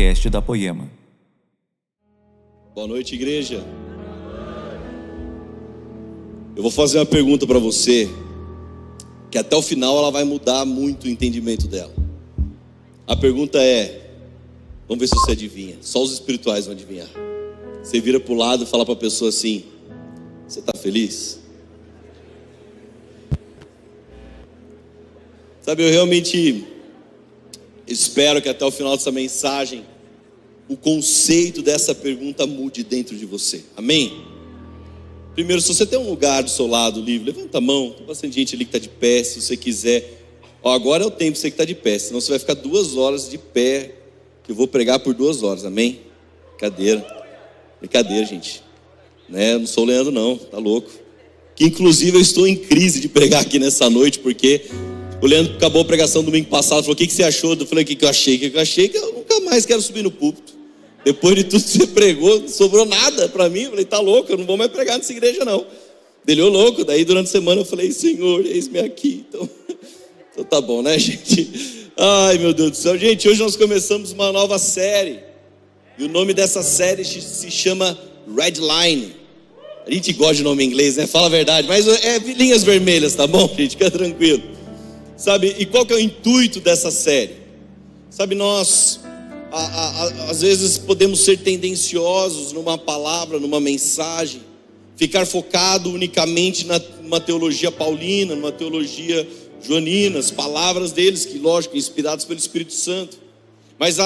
podcast da Poema. Boa noite, igreja. Eu vou fazer uma pergunta para você, que até o final ela vai mudar muito o entendimento dela. A pergunta é: vamos ver se você adivinha. Só os espirituais vão adivinhar. Você vira para o lado e fala para a pessoa assim: Você está feliz? Sabe, eu realmente espero que até o final dessa mensagem o conceito dessa pergunta mude dentro de você. Amém? Primeiro, se você tem um lugar do seu lado livre, levanta a mão. Tem bastante gente ali que está de pé, se você quiser. Ó, agora é o tempo você que está de pé, senão você vai ficar duas horas de pé, que eu vou pregar por duas horas, amém? Brincadeira. Brincadeira, gente. Né? Não sou o Leandro, não, tá louco. Que inclusive eu estou em crise de pregar aqui nessa noite, porque o Leandro acabou a pregação domingo passado, falou: o que, que você achou? Eu falei: o que, que eu achei? O que, que eu achei? Que eu nunca mais quero subir no púlpito. Depois de tudo que você pregou, não sobrou nada para mim. Eu falei: tá louco, eu não vou mais pregar nessa igreja, não. Ele, ô louco. Daí durante a semana eu falei: Senhor, eis-me aqui. Então, então tá bom, né, gente? Ai, meu Deus do céu. Gente, hoje nós começamos uma nova série. E o nome dessa série se chama Red Line. A gente gosta de nome em inglês, né? Fala a verdade. Mas é linhas vermelhas, tá bom, gente? Fica tranquilo. Sabe, e qual que é o intuito dessa série? Sabe, nós a, a, a, às vezes podemos ser tendenciosos numa palavra, numa mensagem, ficar focado unicamente na, numa teologia paulina, numa teologia joanina, as palavras deles, que lógico, inspiradas pelo Espírito Santo. Mas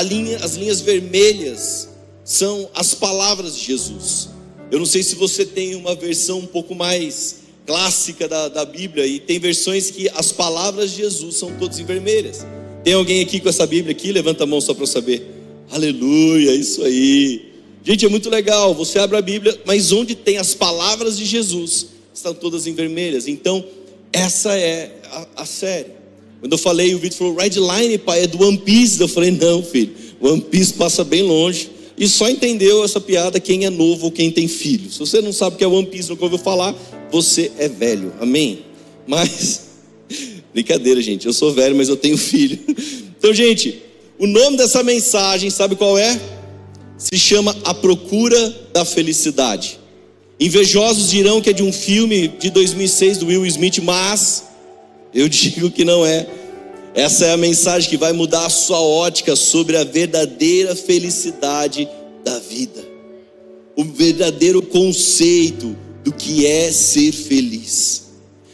linha, as linhas vermelhas são as palavras de Jesus. Eu não sei se você tem uma versão um pouco mais clássica da, da Bíblia, e tem versões que as palavras de Jesus são todas em vermelhas. Tem alguém aqui com essa Bíblia aqui? Levanta a mão só para saber. Aleluia, isso aí. Gente, é muito legal. Você abre a Bíblia, mas onde tem as palavras de Jesus, estão todas em vermelhas. Então, essa é a, a série. Quando eu falei, o Vitor falou, Red Line, pai, é do One Piece. Eu falei, não, filho, One Piece passa bem longe. E só entendeu essa piada quem é novo ou quem tem filho. Se você não sabe o que é One Piece, nunca ouviu falar, você é velho. Amém? Mas, brincadeira, gente. Eu sou velho, mas eu tenho filho. Então, gente, o nome dessa mensagem, sabe qual é? Se chama A Procura da Felicidade. Invejosos dirão que é de um filme de 2006 do Will Smith, mas eu digo que não é. Essa é a mensagem que vai mudar a sua ótica sobre a verdadeira felicidade da vida. O verdadeiro conceito do que é ser feliz.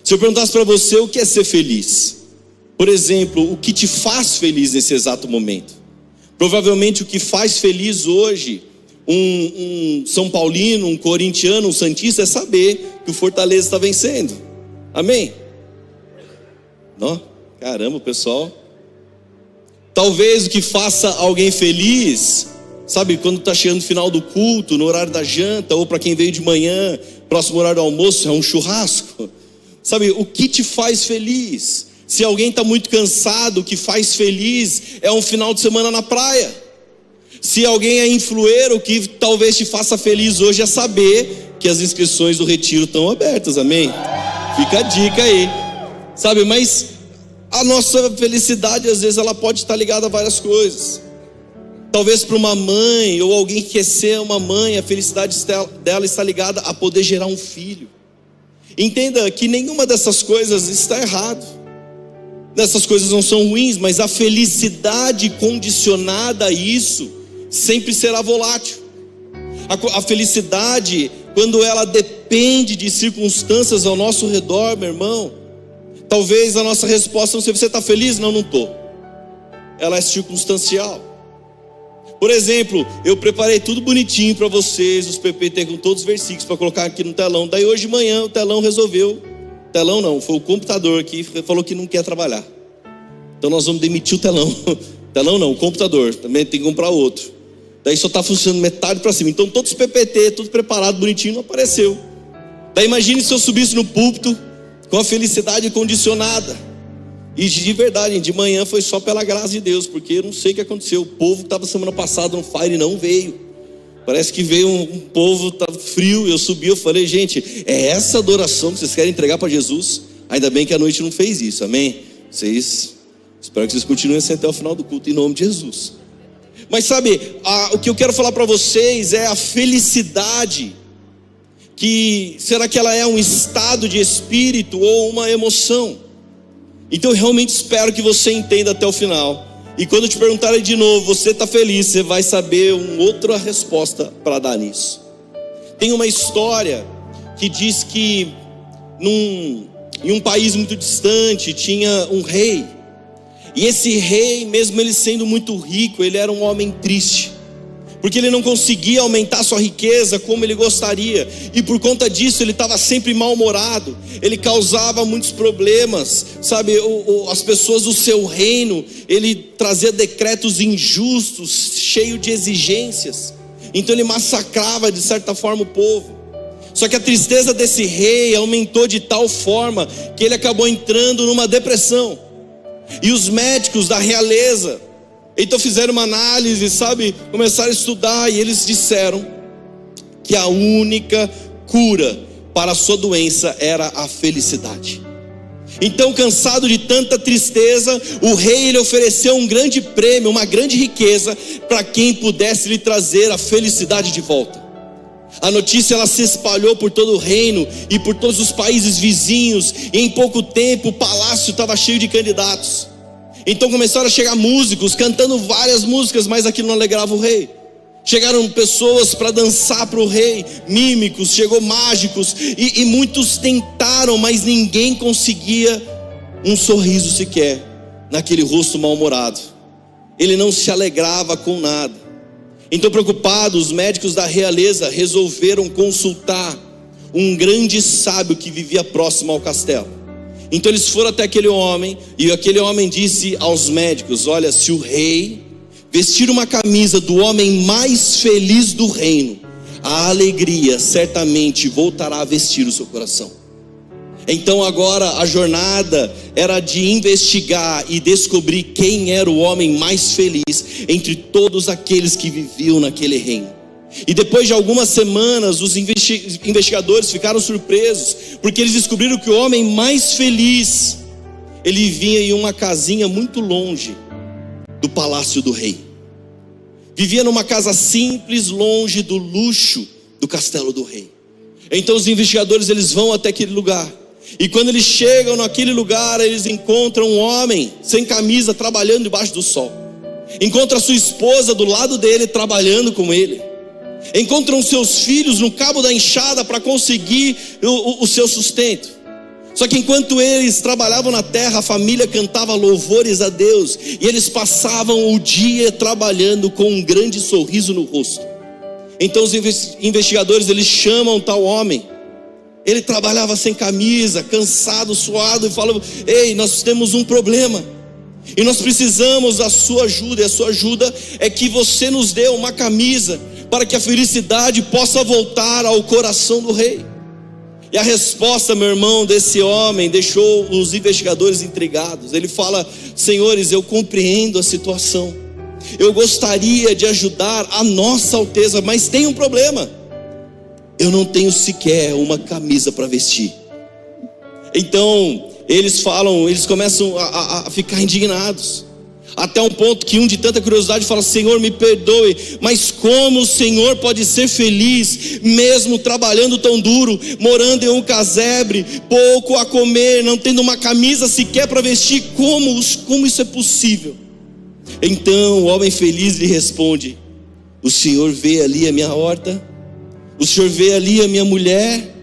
Se eu perguntasse para você o que é ser feliz, por exemplo, o que te faz feliz nesse exato momento? Provavelmente o que faz feliz hoje um, um São Paulino, um corintiano, um Santista é saber que o Fortaleza está vencendo. Amém? Não? Caramba, pessoal. Talvez o que faça alguém feliz, sabe, quando está chegando o final do culto, no horário da janta, ou para quem veio de manhã, próximo horário do almoço, é um churrasco. Sabe, o que te faz feliz? Se alguém está muito cansado, o que faz feliz é um final de semana na praia. Se alguém é influeiro, o que talvez te faça feliz hoje é saber que as inscrições do retiro estão abertas, amém? Fica a dica aí, sabe? Mas a nossa felicidade, às vezes, ela pode estar ligada a várias coisas. Talvez para uma mãe ou alguém que quer ser uma mãe, a felicidade dela está ligada a poder gerar um filho. Entenda que nenhuma dessas coisas está errado. Essas coisas não são ruins, mas a felicidade condicionada a isso sempre será volátil. A, a felicidade, quando ela depende de circunstâncias ao nosso redor, meu irmão, Talvez a nossa resposta não seja: você está feliz? Não, não estou. Ela é circunstancial. Por exemplo, eu preparei tudo bonitinho para vocês, os PPT com todos os versículos para colocar aqui no telão. Daí hoje de manhã o telão resolveu. Telão não, foi o computador que falou que não quer trabalhar. Então nós vamos demitir o telão. telão não, o computador. Também tem que comprar outro. Daí só está funcionando metade para cima. Então todos os PPT, tudo preparado, bonitinho, não apareceu. Daí imagine se eu subisse no púlpito com a felicidade condicionada. E de verdade, de manhã foi só pela graça de Deus, porque eu não sei o que aconteceu. O povo que estava semana passada no fire não veio. Parece que veio um, um povo tá frio. Eu subi, eu falei, gente, é essa adoração que vocês querem entregar para Jesus? Ainda bem que a noite não fez isso, amém? Vocês, espero que vocês continuem assim até o final do culto, em nome de Jesus. Mas sabe, a, o que eu quero falar para vocês é a felicidade. Que será que ela é um estado de espírito ou uma emoção? Então eu realmente espero que você entenda até o final. E quando te perguntarem de novo, você está feliz, você vai saber uma outra resposta para dar nisso. Tem uma história que diz que num, em um país muito distante tinha um rei. E esse rei, mesmo ele sendo muito rico, ele era um homem triste. Porque ele não conseguia aumentar sua riqueza como ele gostaria, e por conta disso ele estava sempre mal-humorado, ele causava muitos problemas, sabe? O, o, as pessoas do seu reino, ele trazia decretos injustos, cheio de exigências, então ele massacrava de certa forma o povo. Só que a tristeza desse rei aumentou de tal forma que ele acabou entrando numa depressão. E os médicos da realeza, então fizeram uma análise, sabe? Começaram a estudar e eles disseram que a única cura para a sua doença era a felicidade. Então, cansado de tanta tristeza, o rei lhe ofereceu um grande prêmio, uma grande riqueza para quem pudesse lhe trazer a felicidade de volta. A notícia ela se espalhou por todo o reino e por todos os países vizinhos, e em pouco tempo o palácio estava cheio de candidatos. Então começaram a chegar músicos cantando várias músicas, mas aquilo não alegrava o rei. Chegaram pessoas para dançar para o rei, mímicos, chegou mágicos, e, e muitos tentaram, mas ninguém conseguia um sorriso sequer naquele rosto mal-humorado. Ele não se alegrava com nada. Então, preocupados, os médicos da realeza resolveram consultar um grande sábio que vivia próximo ao castelo. Então, eles foram até aquele homem, e aquele homem disse aos médicos: Olha, se o rei vestir uma camisa do homem mais feliz do reino, a alegria certamente voltará a vestir o seu coração. Então agora a jornada era de investigar e descobrir quem era o homem mais feliz entre todos aqueles que viviam naquele reino. E depois de algumas semanas, os investigadores ficaram surpresos, porque eles descobriram que o homem mais feliz, ele vinha em uma casinha muito longe do palácio do rei. Vivia numa casa simples, longe do luxo do castelo do rei. Então os investigadores eles vão até aquele lugar e quando eles chegam naquele lugar, eles encontram um homem sem camisa trabalhando debaixo do sol. Encontra sua esposa do lado dele trabalhando com ele. Encontram seus filhos no cabo da enxada para conseguir o, o, o seu sustento. Só que enquanto eles trabalhavam na terra, a família cantava louvores a Deus, e eles passavam o dia trabalhando com um grande sorriso no rosto. Então os investigadores eles chamam tal homem ele trabalhava sem camisa, cansado, suado, e falava: Ei, nós temos um problema. E nós precisamos da sua ajuda, e a sua ajuda é que você nos dê uma camisa para que a felicidade possa voltar ao coração do rei. E a resposta, meu irmão, desse homem deixou os investigadores intrigados. Ele fala: Senhores, eu compreendo a situação. Eu gostaria de ajudar a nossa alteza, mas tem um problema eu não tenho sequer uma camisa para vestir. Então, eles falam, eles começam a, a, a, ficar indignados. Até um ponto que um de tanta curiosidade fala: Senhor, me perdoe, mas como o Senhor pode ser feliz, mesmo trabalhando tão duro, morando em um casebre, pouco a comer, não tendo uma camisa sequer para vestir? Como, como isso é possível? Então o homem feliz lhe responde: O Senhor vê ali a minha horta, o Senhor vê ali a minha mulher,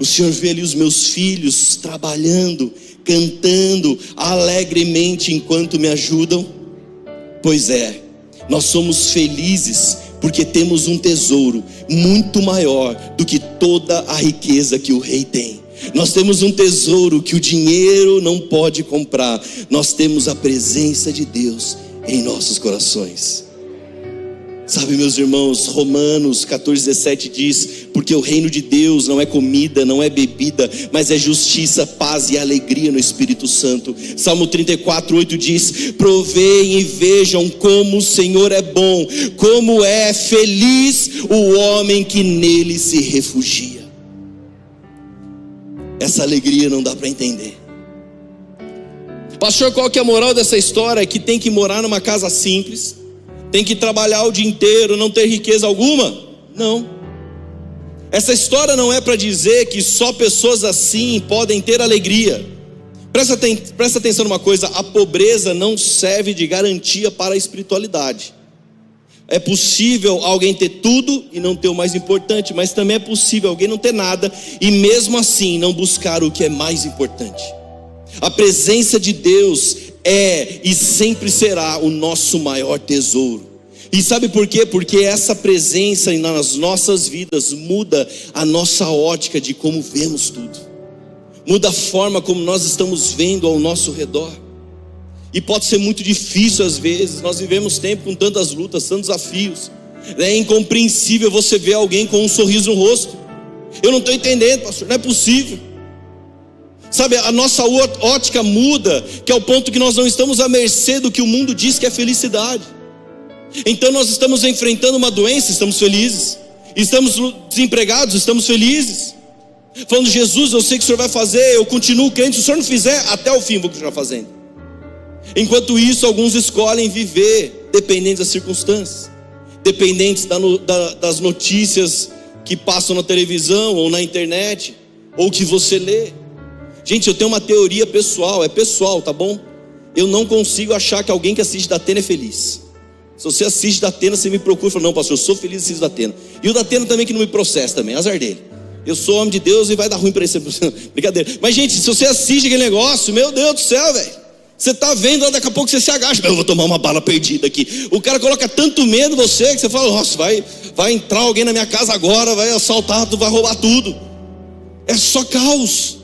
o Senhor vê ali os meus filhos trabalhando, cantando alegremente enquanto me ajudam. Pois é, nós somos felizes porque temos um tesouro muito maior do que toda a riqueza que o rei tem. Nós temos um tesouro que o dinheiro não pode comprar. Nós temos a presença de Deus em nossos corações. Sabe, meus irmãos, Romanos 14, 17 diz: Porque o reino de Deus não é comida, não é bebida, mas é justiça, paz e alegria no Espírito Santo. Salmo 34, 8 diz: Proveem e vejam como o Senhor é bom, como é feliz o homem que nele se refugia. Essa alegria não dá para entender. Pastor, qual que é a moral dessa história? Que tem que morar numa casa simples tem que trabalhar o dia inteiro, não ter riqueza alguma? Não. Essa história não é para dizer que só pessoas assim podem ter alegria. Presta, presta atenção numa coisa: a pobreza não serve de garantia para a espiritualidade. É possível alguém ter tudo e não ter o mais importante, mas também é possível alguém não ter nada e mesmo assim não buscar o que é mais importante. A presença de Deus é e sempre será o nosso maior tesouro. E sabe por quê? Porque essa presença nas nossas vidas muda a nossa ótica de como vemos tudo, muda a forma como nós estamos vendo ao nosso redor. E pode ser muito difícil às vezes, nós vivemos tempo com tantas lutas, tantos desafios. É incompreensível você ver alguém com um sorriso no rosto. Eu não estou entendendo, pastor, não é possível. Sabe, a nossa ótica muda, que é o ponto que nós não estamos à mercê do que o mundo diz que é felicidade. Então nós estamos enfrentando uma doença, estamos felizes. Estamos desempregados, estamos felizes. Falando, Jesus, eu sei que o Senhor vai fazer, eu continuo crente. Se o Senhor não fizer, até o fim vou continuar fazendo. Enquanto isso, alguns escolhem viver dependentes das circunstâncias, dependentes das notícias que passam na televisão ou na internet, ou que você lê. Gente, eu tenho uma teoria pessoal, é pessoal, tá bom? Eu não consigo achar que alguém que assiste da Atena é feliz. Se você assiste da Atena, você me procura e fala: Não, pastor, eu sou feliz assistindo da Atena. E o da Atena também que não me processa também, azar dele. Eu sou homem de Deus e vai dar ruim para esse. Brincadeira. Mas, gente, se você assiste aquele negócio, meu Deus do céu, velho. Você está vendo, daqui a pouco você se agacha, eu vou tomar uma bala perdida aqui. O cara coloca tanto medo em você que você fala, nossa, vai, vai entrar alguém na minha casa agora, vai assaltar, vai roubar tudo. É só caos.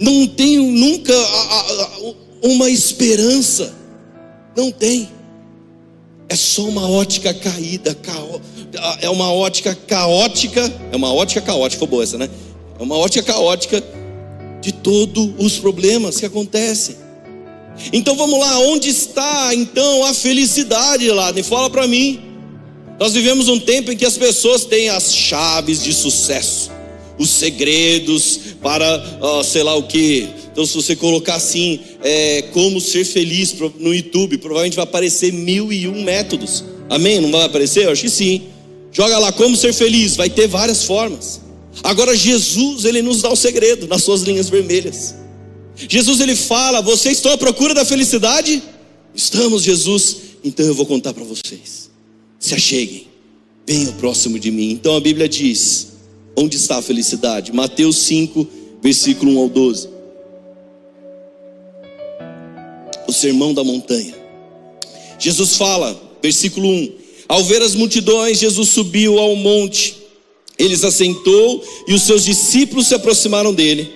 Não tenho nunca uma esperança. Não tem. É só uma ótica caída, é uma ótica caótica, é uma ótica caótica, boa essa, né? É uma ótica caótica de todos os problemas que acontecem. Então vamos lá, onde está então a felicidade lá? Me fala para mim. Nós vivemos um tempo em que as pessoas têm as chaves de sucesso, os segredos para sei lá o que. Então, se você colocar assim, é, como ser feliz no YouTube, provavelmente vai aparecer mil e um métodos. Amém? Não vai aparecer? Eu acho que sim. Joga lá como ser feliz, vai ter várias formas. Agora Jesus, ele nos dá o segredo nas suas linhas vermelhas. Jesus ele fala: Vocês estão à procura da felicidade? Estamos, Jesus. Então eu vou contar para vocês. Se acheguem, venham próximo de mim. Então a Bíblia diz: Onde está a felicidade? Mateus 5, versículo 1 ao 12. O sermão da montanha. Jesus fala, versículo 1: Ao ver as multidões, Jesus subiu ao monte. Ele se assentou e os seus discípulos se aproximaram dele.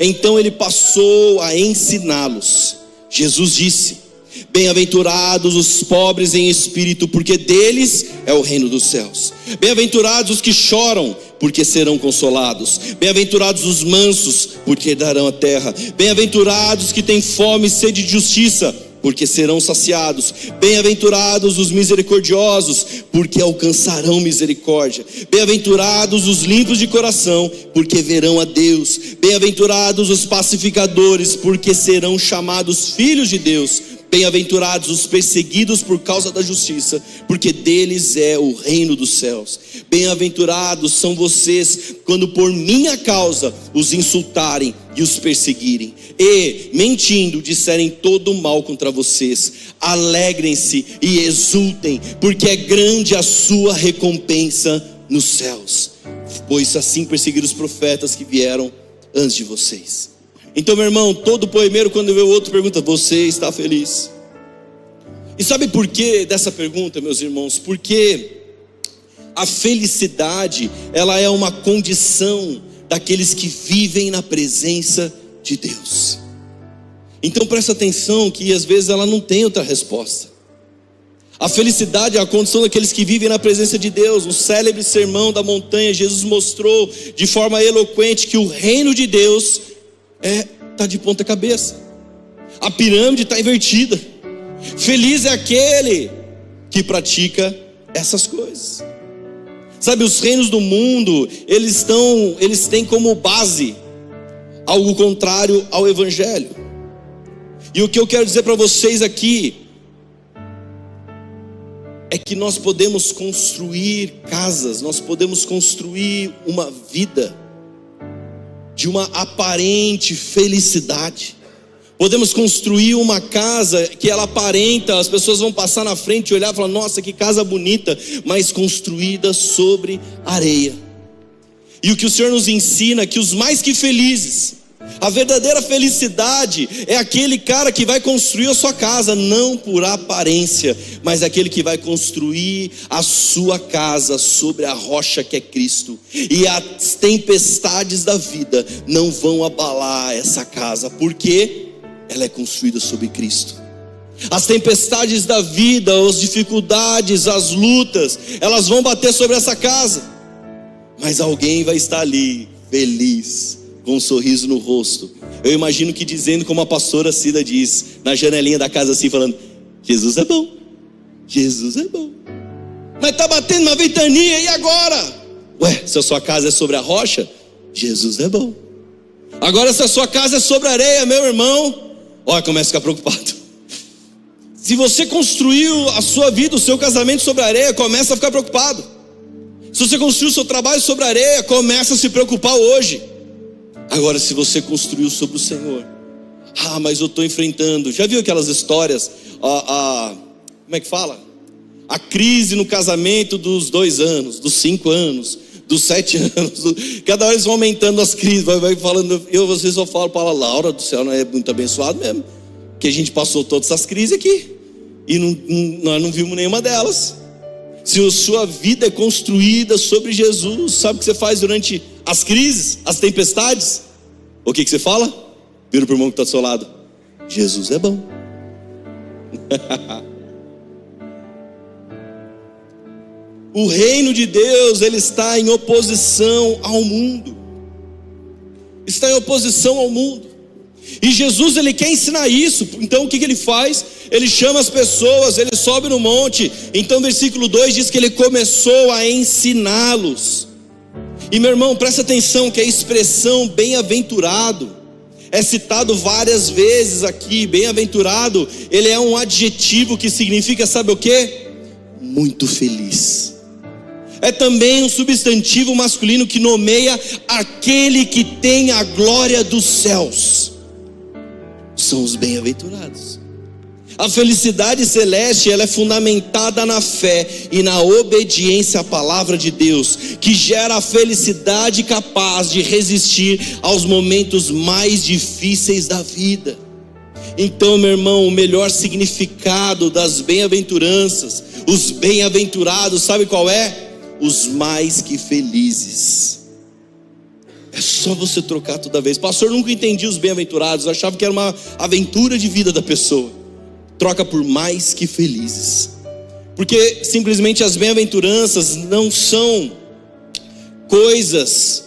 Então ele passou a ensiná-los. Jesus disse: Bem-aventurados os pobres em espírito, porque deles é o reino dos céus. Bem-aventurados os que choram, porque serão consolados. Bem-aventurados os mansos, porque darão a terra. Bem-aventurados que têm fome e sede de justiça porque serão saciados. Bem-aventurados os misericordiosos, porque alcançarão misericórdia. Bem-aventurados os limpos de coração, porque verão a Deus. Bem-aventurados os pacificadores, porque serão chamados filhos de Deus. Bem-aventurados os perseguidos por causa da justiça, porque deles é o reino dos céus. Bem-aventurados são vocês quando por minha causa os insultarem e os perseguirem, e, mentindo, disserem todo o mal contra vocês. Alegrem-se e exultem, porque é grande a sua recompensa nos céus, pois assim perseguiram os profetas que vieram antes de vocês. Então, meu irmão, todo poemeiro, quando vê o outro, pergunta: Você está feliz? E sabe por que dessa pergunta, meus irmãos? Porque a felicidade, ela é uma condição daqueles que vivem na presença de Deus. Então presta atenção que às vezes ela não tem outra resposta. A felicidade é a condição daqueles que vivem na presença de Deus. O célebre sermão da montanha, Jesus mostrou de forma eloquente que o reino de Deus é tá de ponta cabeça. A pirâmide está invertida. Feliz é aquele que pratica essas coisas. Sabe, os reinos do mundo, eles estão, eles têm como base algo contrário ao evangelho. E o que eu quero dizer para vocês aqui é que nós podemos construir casas, nós podemos construir uma vida de uma aparente felicidade. Podemos construir uma casa que ela aparenta, as pessoas vão passar na frente e olhar e falar: nossa, que casa bonita, mas construída sobre areia. E o que o Senhor nos ensina é que os mais que felizes, a verdadeira felicidade é aquele cara que vai construir a sua casa, não por aparência, mas aquele que vai construir a sua casa sobre a rocha que é Cristo. E as tempestades da vida não vão abalar essa casa, porque ela é construída sobre Cristo. As tempestades da vida, as dificuldades, as lutas, elas vão bater sobre essa casa. Mas alguém vai estar ali, feliz, com um sorriso no rosto. Eu imagino que dizendo como a pastora Cida diz, na janelinha da casa assim, falando: Jesus é bom, Jesus é bom. Mas está batendo uma ventania, e agora? Ué, se a sua casa é sobre a rocha, Jesus é bom. Agora, se a sua casa é sobre a areia, meu irmão, Olha, começa a ficar preocupado. Se você construiu a sua vida, o seu casamento sobre areia, começa a ficar preocupado. Se você construiu o seu trabalho sobre areia, começa a se preocupar hoje. Agora, se você construiu sobre o Senhor, ah, mas eu estou enfrentando. Já viu aquelas histórias? A, a, como é que fala? A crise no casamento dos dois anos, dos cinco anos, dos sete anos, cada eles vão aumentando as crises, vai, vai falando, eu vocês só falo para a Laura do céu, não é muito abençoado mesmo, que a gente passou todas essas crises aqui, e não, não, nós não vimos nenhuma delas. Se a sua vida é construída sobre Jesus, sabe o que você faz durante as crises, as tempestades? O que, que você fala? Vira para o irmão que está do seu lado: Jesus é bom. O reino de Deus, ele está em oposição ao mundo. Está em oposição ao mundo. E Jesus ele quer ensinar isso. Então o que, que ele faz? Ele chama as pessoas, ele sobe no monte. Então versículo 2 diz que ele começou a ensiná-los. E meu irmão, presta atenção que a expressão bem-aventurado é citado várias vezes aqui. Bem-aventurado, ele é um adjetivo que significa, sabe o que? Muito feliz é também um substantivo masculino que nomeia aquele que tem a glória dos céus. São os bem-aventurados. A felicidade celeste ela é fundamentada na fé e na obediência à palavra de Deus, que gera a felicidade capaz de resistir aos momentos mais difíceis da vida. Então, meu irmão, o melhor significado das bem-aventuranças, os bem-aventurados, sabe qual é? os mais que felizes. É só você trocar toda vez. Pastor, nunca entendi os bem-aventurados, achava que era uma aventura de vida da pessoa. Troca por mais que felizes. Porque simplesmente as bem-aventuranças não são coisas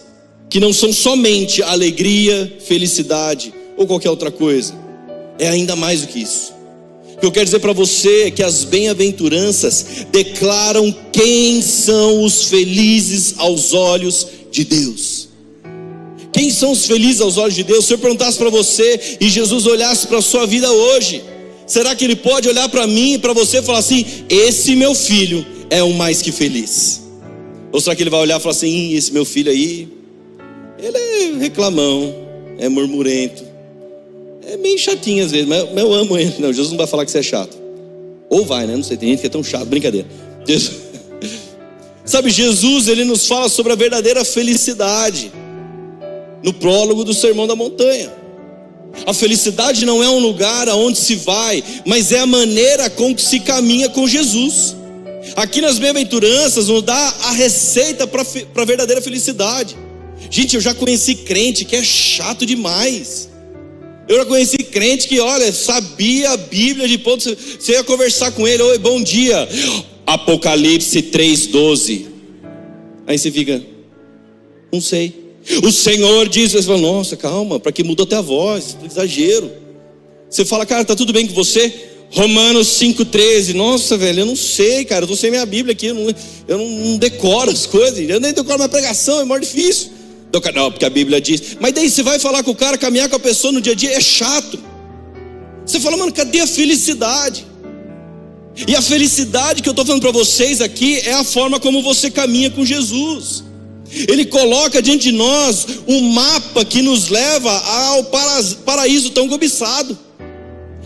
que não são somente alegria, felicidade ou qualquer outra coisa. É ainda mais do que isso que eu quero dizer para você é que as bem-aventuranças declaram quem são os felizes aos olhos de Deus. Quem são os felizes aos olhos de Deus? Se eu perguntasse para você e Jesus olhasse para a sua vida hoje, será que ele pode olhar para mim e para você e falar assim: esse meu filho é o mais que feliz? Ou será que ele vai olhar e falar assim: esse meu filho aí, ele é reclamão, é murmurento, é meio chatinho às vezes, mas eu amo ele. Não, Jesus não vai falar que você é chato. Ou vai, né? Não sei, tem gente que é tão chato, brincadeira. Jesus... Sabe, Jesus, ele nos fala sobre a verdadeira felicidade no prólogo do Sermão da Montanha. A felicidade não é um lugar aonde se vai, mas é a maneira com que se caminha com Jesus. Aqui nas bem-aventuranças nos dá a receita para a verdadeira felicidade. Gente, eu já conheci crente que é chato demais. Eu já conheci crente que, olha, sabia a Bíblia de ponto. Você ia conversar com ele, oi, bom dia. Apocalipse 3,12. Aí você fica, não sei. O Senhor diz, você fala, nossa, calma, para que mudou até a voz, exagero. Você fala, cara, tá tudo bem com você? Romanos 5,13. Nossa, velho, eu não sei, cara. Eu estou sem minha Bíblia aqui. Eu não, eu não decoro as coisas. Eu nem decoro minha pregação, é mais difícil. Não, porque a Bíblia diz. Mas daí você vai falar com o cara, caminhar com a pessoa no dia a dia, é chato. Você fala, mano, cadê a felicidade? E a felicidade que eu estou falando para vocês aqui é a forma como você caminha com Jesus. Ele coloca diante de nós um mapa que nos leva ao paraíso tão cobiçado.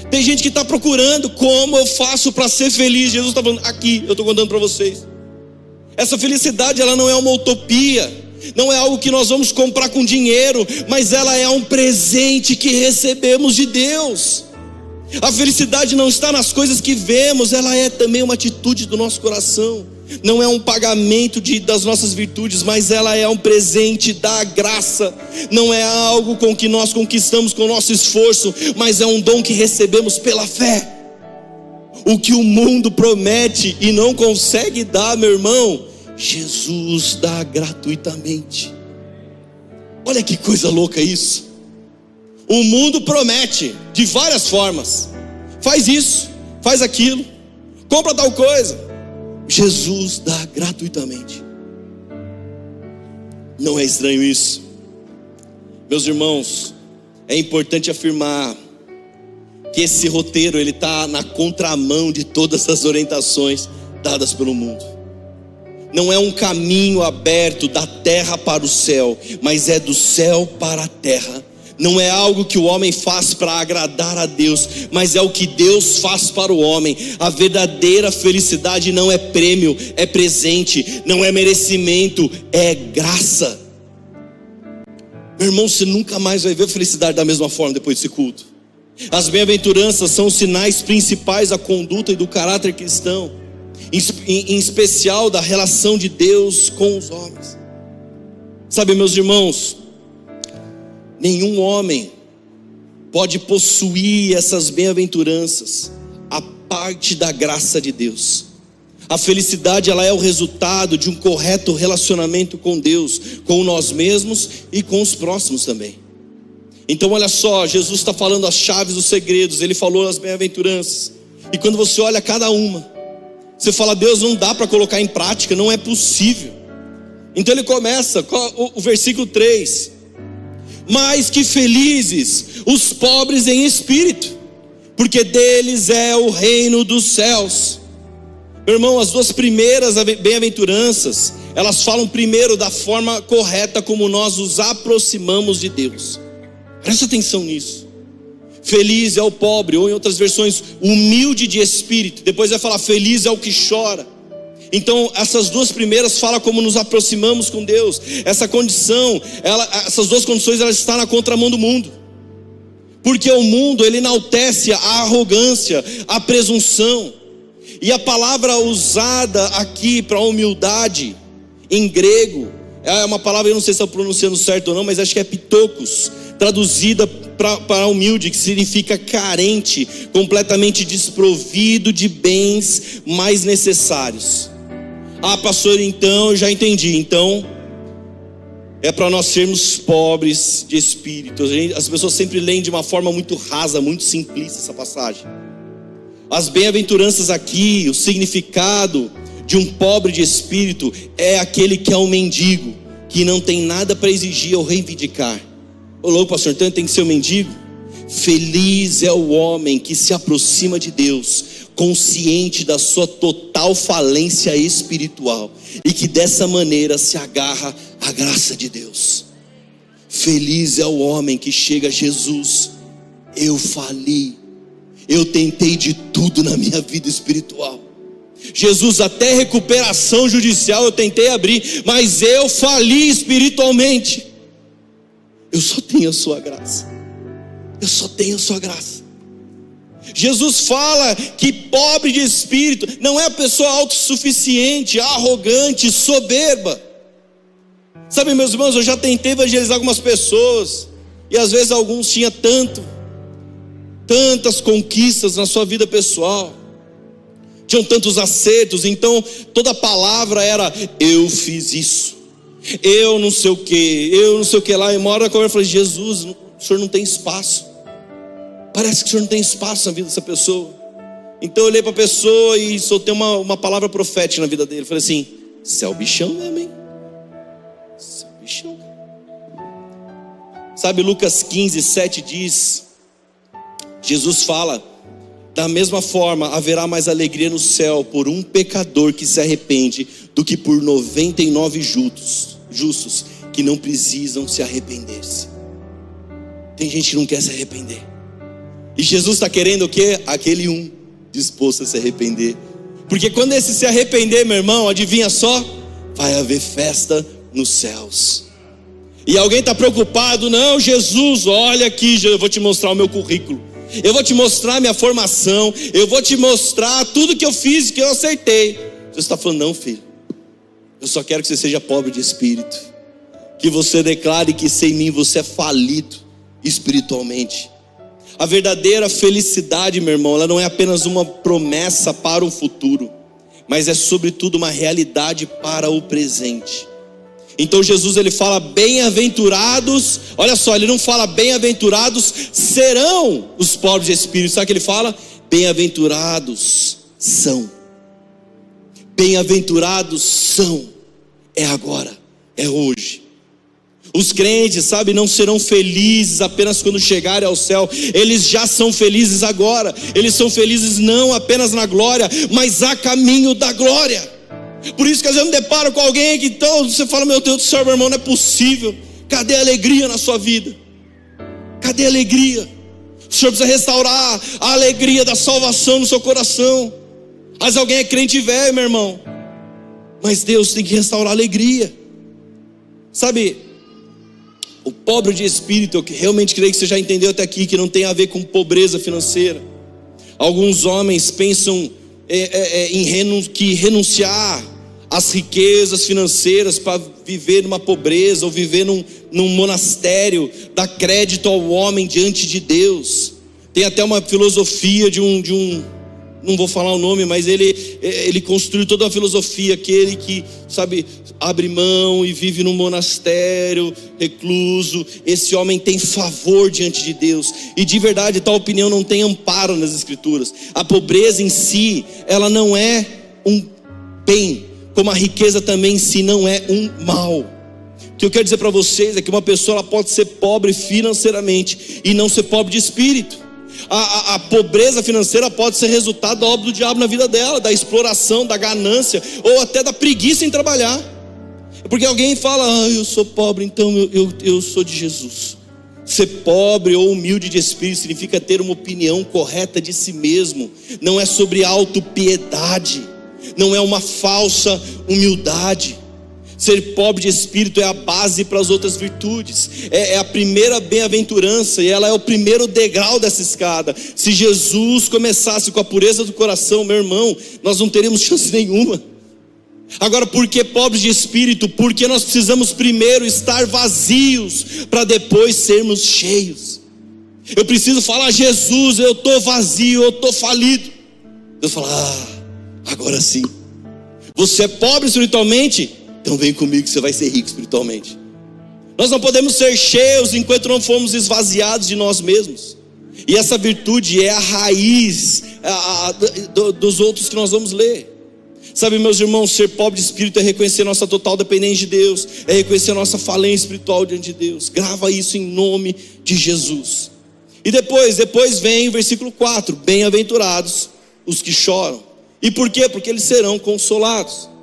Tem gente que está procurando como eu faço para ser feliz. Jesus está falando, aqui, eu estou contando para vocês. Essa felicidade, ela não é uma utopia, não é algo que nós vamos comprar com dinheiro, mas ela é um presente que recebemos de Deus. A felicidade não está nas coisas que vemos, ela é também uma atitude do nosso coração. Não é um pagamento de, das nossas virtudes, mas ela é um presente da graça. Não é algo com que nós conquistamos com o nosso esforço, mas é um dom que recebemos pela fé. O que o mundo promete e não consegue dar, meu irmão, Jesus dá gratuitamente. Olha que coisa louca isso. O mundo promete de várias formas. Faz isso, faz aquilo, compra tal coisa. Jesus dá gratuitamente. Não é estranho isso? Meus irmãos, é importante afirmar que esse roteiro ele está na contramão de todas as orientações dadas pelo mundo. Não é um caminho aberto da terra para o céu, mas é do céu para a terra não é algo que o homem faz para agradar a Deus, mas é o que Deus faz para o homem. A verdadeira felicidade não é prêmio, é presente, não é merecimento, é graça. Meu irmão, você nunca mais vai ver felicidade da mesma forma depois desse culto. As bem-aventuranças são os sinais principais da conduta e do caráter cristão, em especial da relação de Deus com os homens. Sabe, meus irmãos, Nenhum homem pode possuir essas bem-aventuranças, a parte da graça de Deus. A felicidade ela é o resultado de um correto relacionamento com Deus, com nós mesmos e com os próximos também. Então olha só, Jesus está falando as chaves, os segredos, ele falou as bem-aventuranças. E quando você olha cada uma, você fala, Deus, não dá para colocar em prática, não é possível. Então ele começa, o, o versículo 3: mais que felizes os pobres em espírito, porque deles é o reino dos céus. Meu irmão, as duas primeiras bem-aventuranças, elas falam primeiro da forma correta como nós nos aproximamos de Deus. Presta atenção nisso. Feliz é o pobre, ou em outras versões, humilde de espírito. Depois vai falar: feliz é o que chora. Então, essas duas primeiras falam como nos aproximamos com Deus. Essa condição, ela, essas duas condições, elas estão na contramão do mundo. Porque o mundo, ele enaltece a arrogância, a presunção. E a palavra usada aqui para humildade, em grego, é uma palavra, eu não sei se estou pronunciando certo ou não, mas acho que é pitocos, traduzida para humilde, que significa carente, completamente desprovido de bens mais necessários. Ah, pastor, então eu já entendi. Então é para nós sermos pobres de espírito. As pessoas sempre leem de uma forma muito rasa, muito simplista essa passagem. As bem-aventuranças aqui, o significado de um pobre de espírito é aquele que é um mendigo, que não tem nada para exigir ou reivindicar. Ô louco, pastor, então tem que ser um mendigo? Feliz é o homem que se aproxima de Deus consciente da sua total falência espiritual e que dessa maneira se agarra à graça de Deus. Feliz é o homem que chega a Jesus. Eu fali, eu tentei de tudo na minha vida espiritual. Jesus, até recuperação judicial eu tentei abrir, mas eu fali espiritualmente. Eu só tenho a Sua graça. Eu só tenho a Sua graça. Jesus fala que pobre de espírito não é pessoa autossuficiente, arrogante, soberba. Sabe, meus irmãos, eu já tentei evangelizar algumas pessoas, e às vezes alguns tinham tanto, tantas conquistas na sua vida pessoal, tinham tantos acertos, então toda palavra era: eu fiz isso, eu não sei o que, eu não sei o que lá, e uma hora eu falei: Jesus, o senhor não tem espaço. Parece que o Senhor não tem espaço na vida dessa pessoa. Então eu olhei para a pessoa e soltei uma, uma palavra profética na vida dele. Falei assim: o bichão mesmo, hein? O bichão. Sabe, Lucas 15, 7 diz: Jesus fala Da mesma forma, haverá mais alegria no céu por um pecador que se arrepende do que por 99 justos, justos que não precisam se arrepender-se. Tem gente que não quer se arrepender. E Jesus está querendo o que? Aquele um disposto a se arrepender. Porque quando esse se arrepender, meu irmão, adivinha só? Vai haver festa nos céus. E alguém está preocupado, não, Jesus, olha aqui, eu vou te mostrar o meu currículo, eu vou te mostrar a minha formação, eu vou te mostrar tudo que eu fiz, que eu acertei. Jesus está falando, não, filho, eu só quero que você seja pobre de espírito, que você declare que sem mim você é falido espiritualmente. A verdadeira felicidade, meu irmão, ela não é apenas uma promessa para o futuro, mas é sobretudo uma realidade para o presente. Então Jesus ele fala bem-aventurados, olha só, ele não fala bem-aventurados serão os pobres de espírito, sabe o que ele fala? Bem-aventurados são. Bem-aventurados são. É agora, é hoje. Os crentes, sabe, não serão felizes apenas quando chegarem ao céu, eles já são felizes agora, eles são felizes não apenas na glória, mas a caminho da glória. Por isso que às vezes eu me deparo com alguém que então você fala: Meu Deus do céu, meu irmão, não é possível. Cadê a alegria na sua vida? Cadê a alegria? O Senhor precisa restaurar a alegria da salvação no seu coração. Mas alguém é crente velho, meu irmão. Mas Deus tem que restaurar a alegria. Sabe, o pobre de espírito, eu realmente creio que você já entendeu até aqui, que não tem a ver com pobreza financeira. Alguns homens pensam é, é, é, em renun que renunciar as riquezas financeiras para viver numa pobreza ou viver num, num monastério, dar crédito ao homem diante de Deus. Tem até uma filosofia de um, de um não vou falar o nome, mas ele, ele construiu toda a filosofia, aquele que, sabe, abre mão e vive num monastério, recluso, esse homem tem favor diante de Deus, e de verdade, tal opinião não tem amparo nas Escrituras. A pobreza em si, ela não é um bem, como a riqueza também em si não é um mal. O que eu quero dizer para vocês é que uma pessoa ela pode ser pobre financeiramente e não ser pobre de espírito. A, a, a, pobreza financeira pode ser resultado da obra do diabo na vida dela, da exploração, da ganância, ou até da preguiça em trabalhar. Porque alguém fala, ah, eu sou pobre, então eu, eu, eu sou de Jesus. Ser pobre ou humilde de espírito significa ter uma opinião correta de si mesmo, não é sobre autopiedade não é uma falsa humildade. Ser pobre de espírito é a base para as outras virtudes, é, é a primeira bem-aventurança e ela é o primeiro degrau dessa escada. Se Jesus começasse com a pureza do coração, meu irmão, nós não teríamos chance nenhuma. Agora, por que pobres de espírito? Porque nós precisamos primeiro estar vazios para depois sermos cheios. Eu preciso falar, Jesus, eu estou vazio, eu estou falido. Deus fala, ah, Agora sim. Você é pobre espiritualmente? Então vem comigo que você vai ser rico espiritualmente. Nós não podemos ser cheios enquanto não formos esvaziados de nós mesmos. E essa virtude é a raiz a, a, do, dos outros que nós vamos ler. Sabe, meus irmãos, ser pobre de espírito é reconhecer nossa total dependência de Deus, é reconhecer nossa falência espiritual diante de Deus. Grava isso em nome de Jesus. E depois, depois vem o versículo 4: Bem-aventurados os que choram. E por quê? Porque eles serão consolados.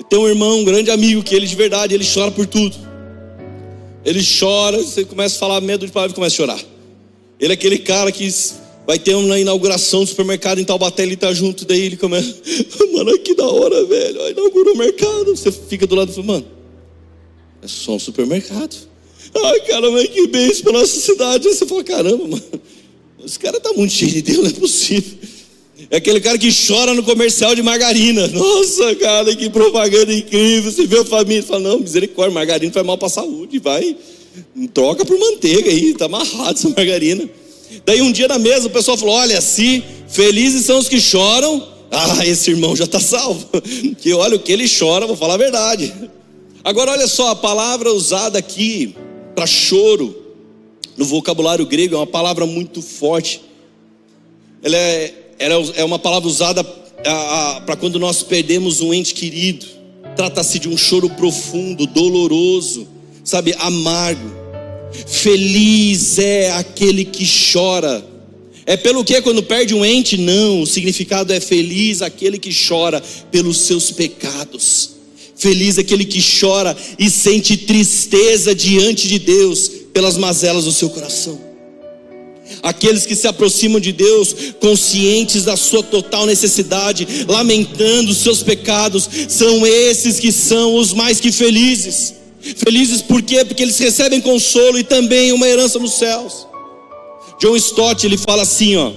E tem um irmão, um grande amigo, que ele de verdade, ele chora por tudo. Ele chora, você começa a falar medo de palavra e começa a chorar. Ele é aquele cara que vai ter uma inauguração do supermercado em Taubaté, ele tá junto, daí ele começa, mano, que da hora, velho, inaugurou o mercado. Você fica do lado e fala, mano, é só um supermercado. Ai, cara, que bem para nossa cidade. Aí você fala, caramba, mano, esse cara tá muito cheio de Deus, não é possível. É aquele cara que chora no comercial de margarina. Nossa, cara, que propaganda incrível. Você vê a família e fala: Não, misericórdia, margarina faz mal para a saúde. Vai, troca por manteiga aí, tá amarrado essa margarina. Daí um dia na mesa o pessoal falou: Olha, se felizes são os que choram, ah, esse irmão já está salvo. Que olha o que ele chora, vou falar a verdade. Agora olha só, a palavra usada aqui para choro, no vocabulário grego, é uma palavra muito forte. Ela é é uma palavra usada para quando nós perdemos um ente querido. Trata-se de um choro profundo, doloroso, sabe, amargo. Feliz é aquele que chora É pelo que quando perde um ente? Não, o significado é feliz aquele que chora pelos seus pecados. Feliz aquele que chora e sente tristeza diante de Deus pelas mazelas do seu coração. Aqueles que se aproximam de Deus, conscientes da sua total necessidade, lamentando os seus pecados, são esses que são os mais que felizes. Felizes por quê? Porque eles recebem consolo e também uma herança nos céus. John Stott ele fala assim, ó: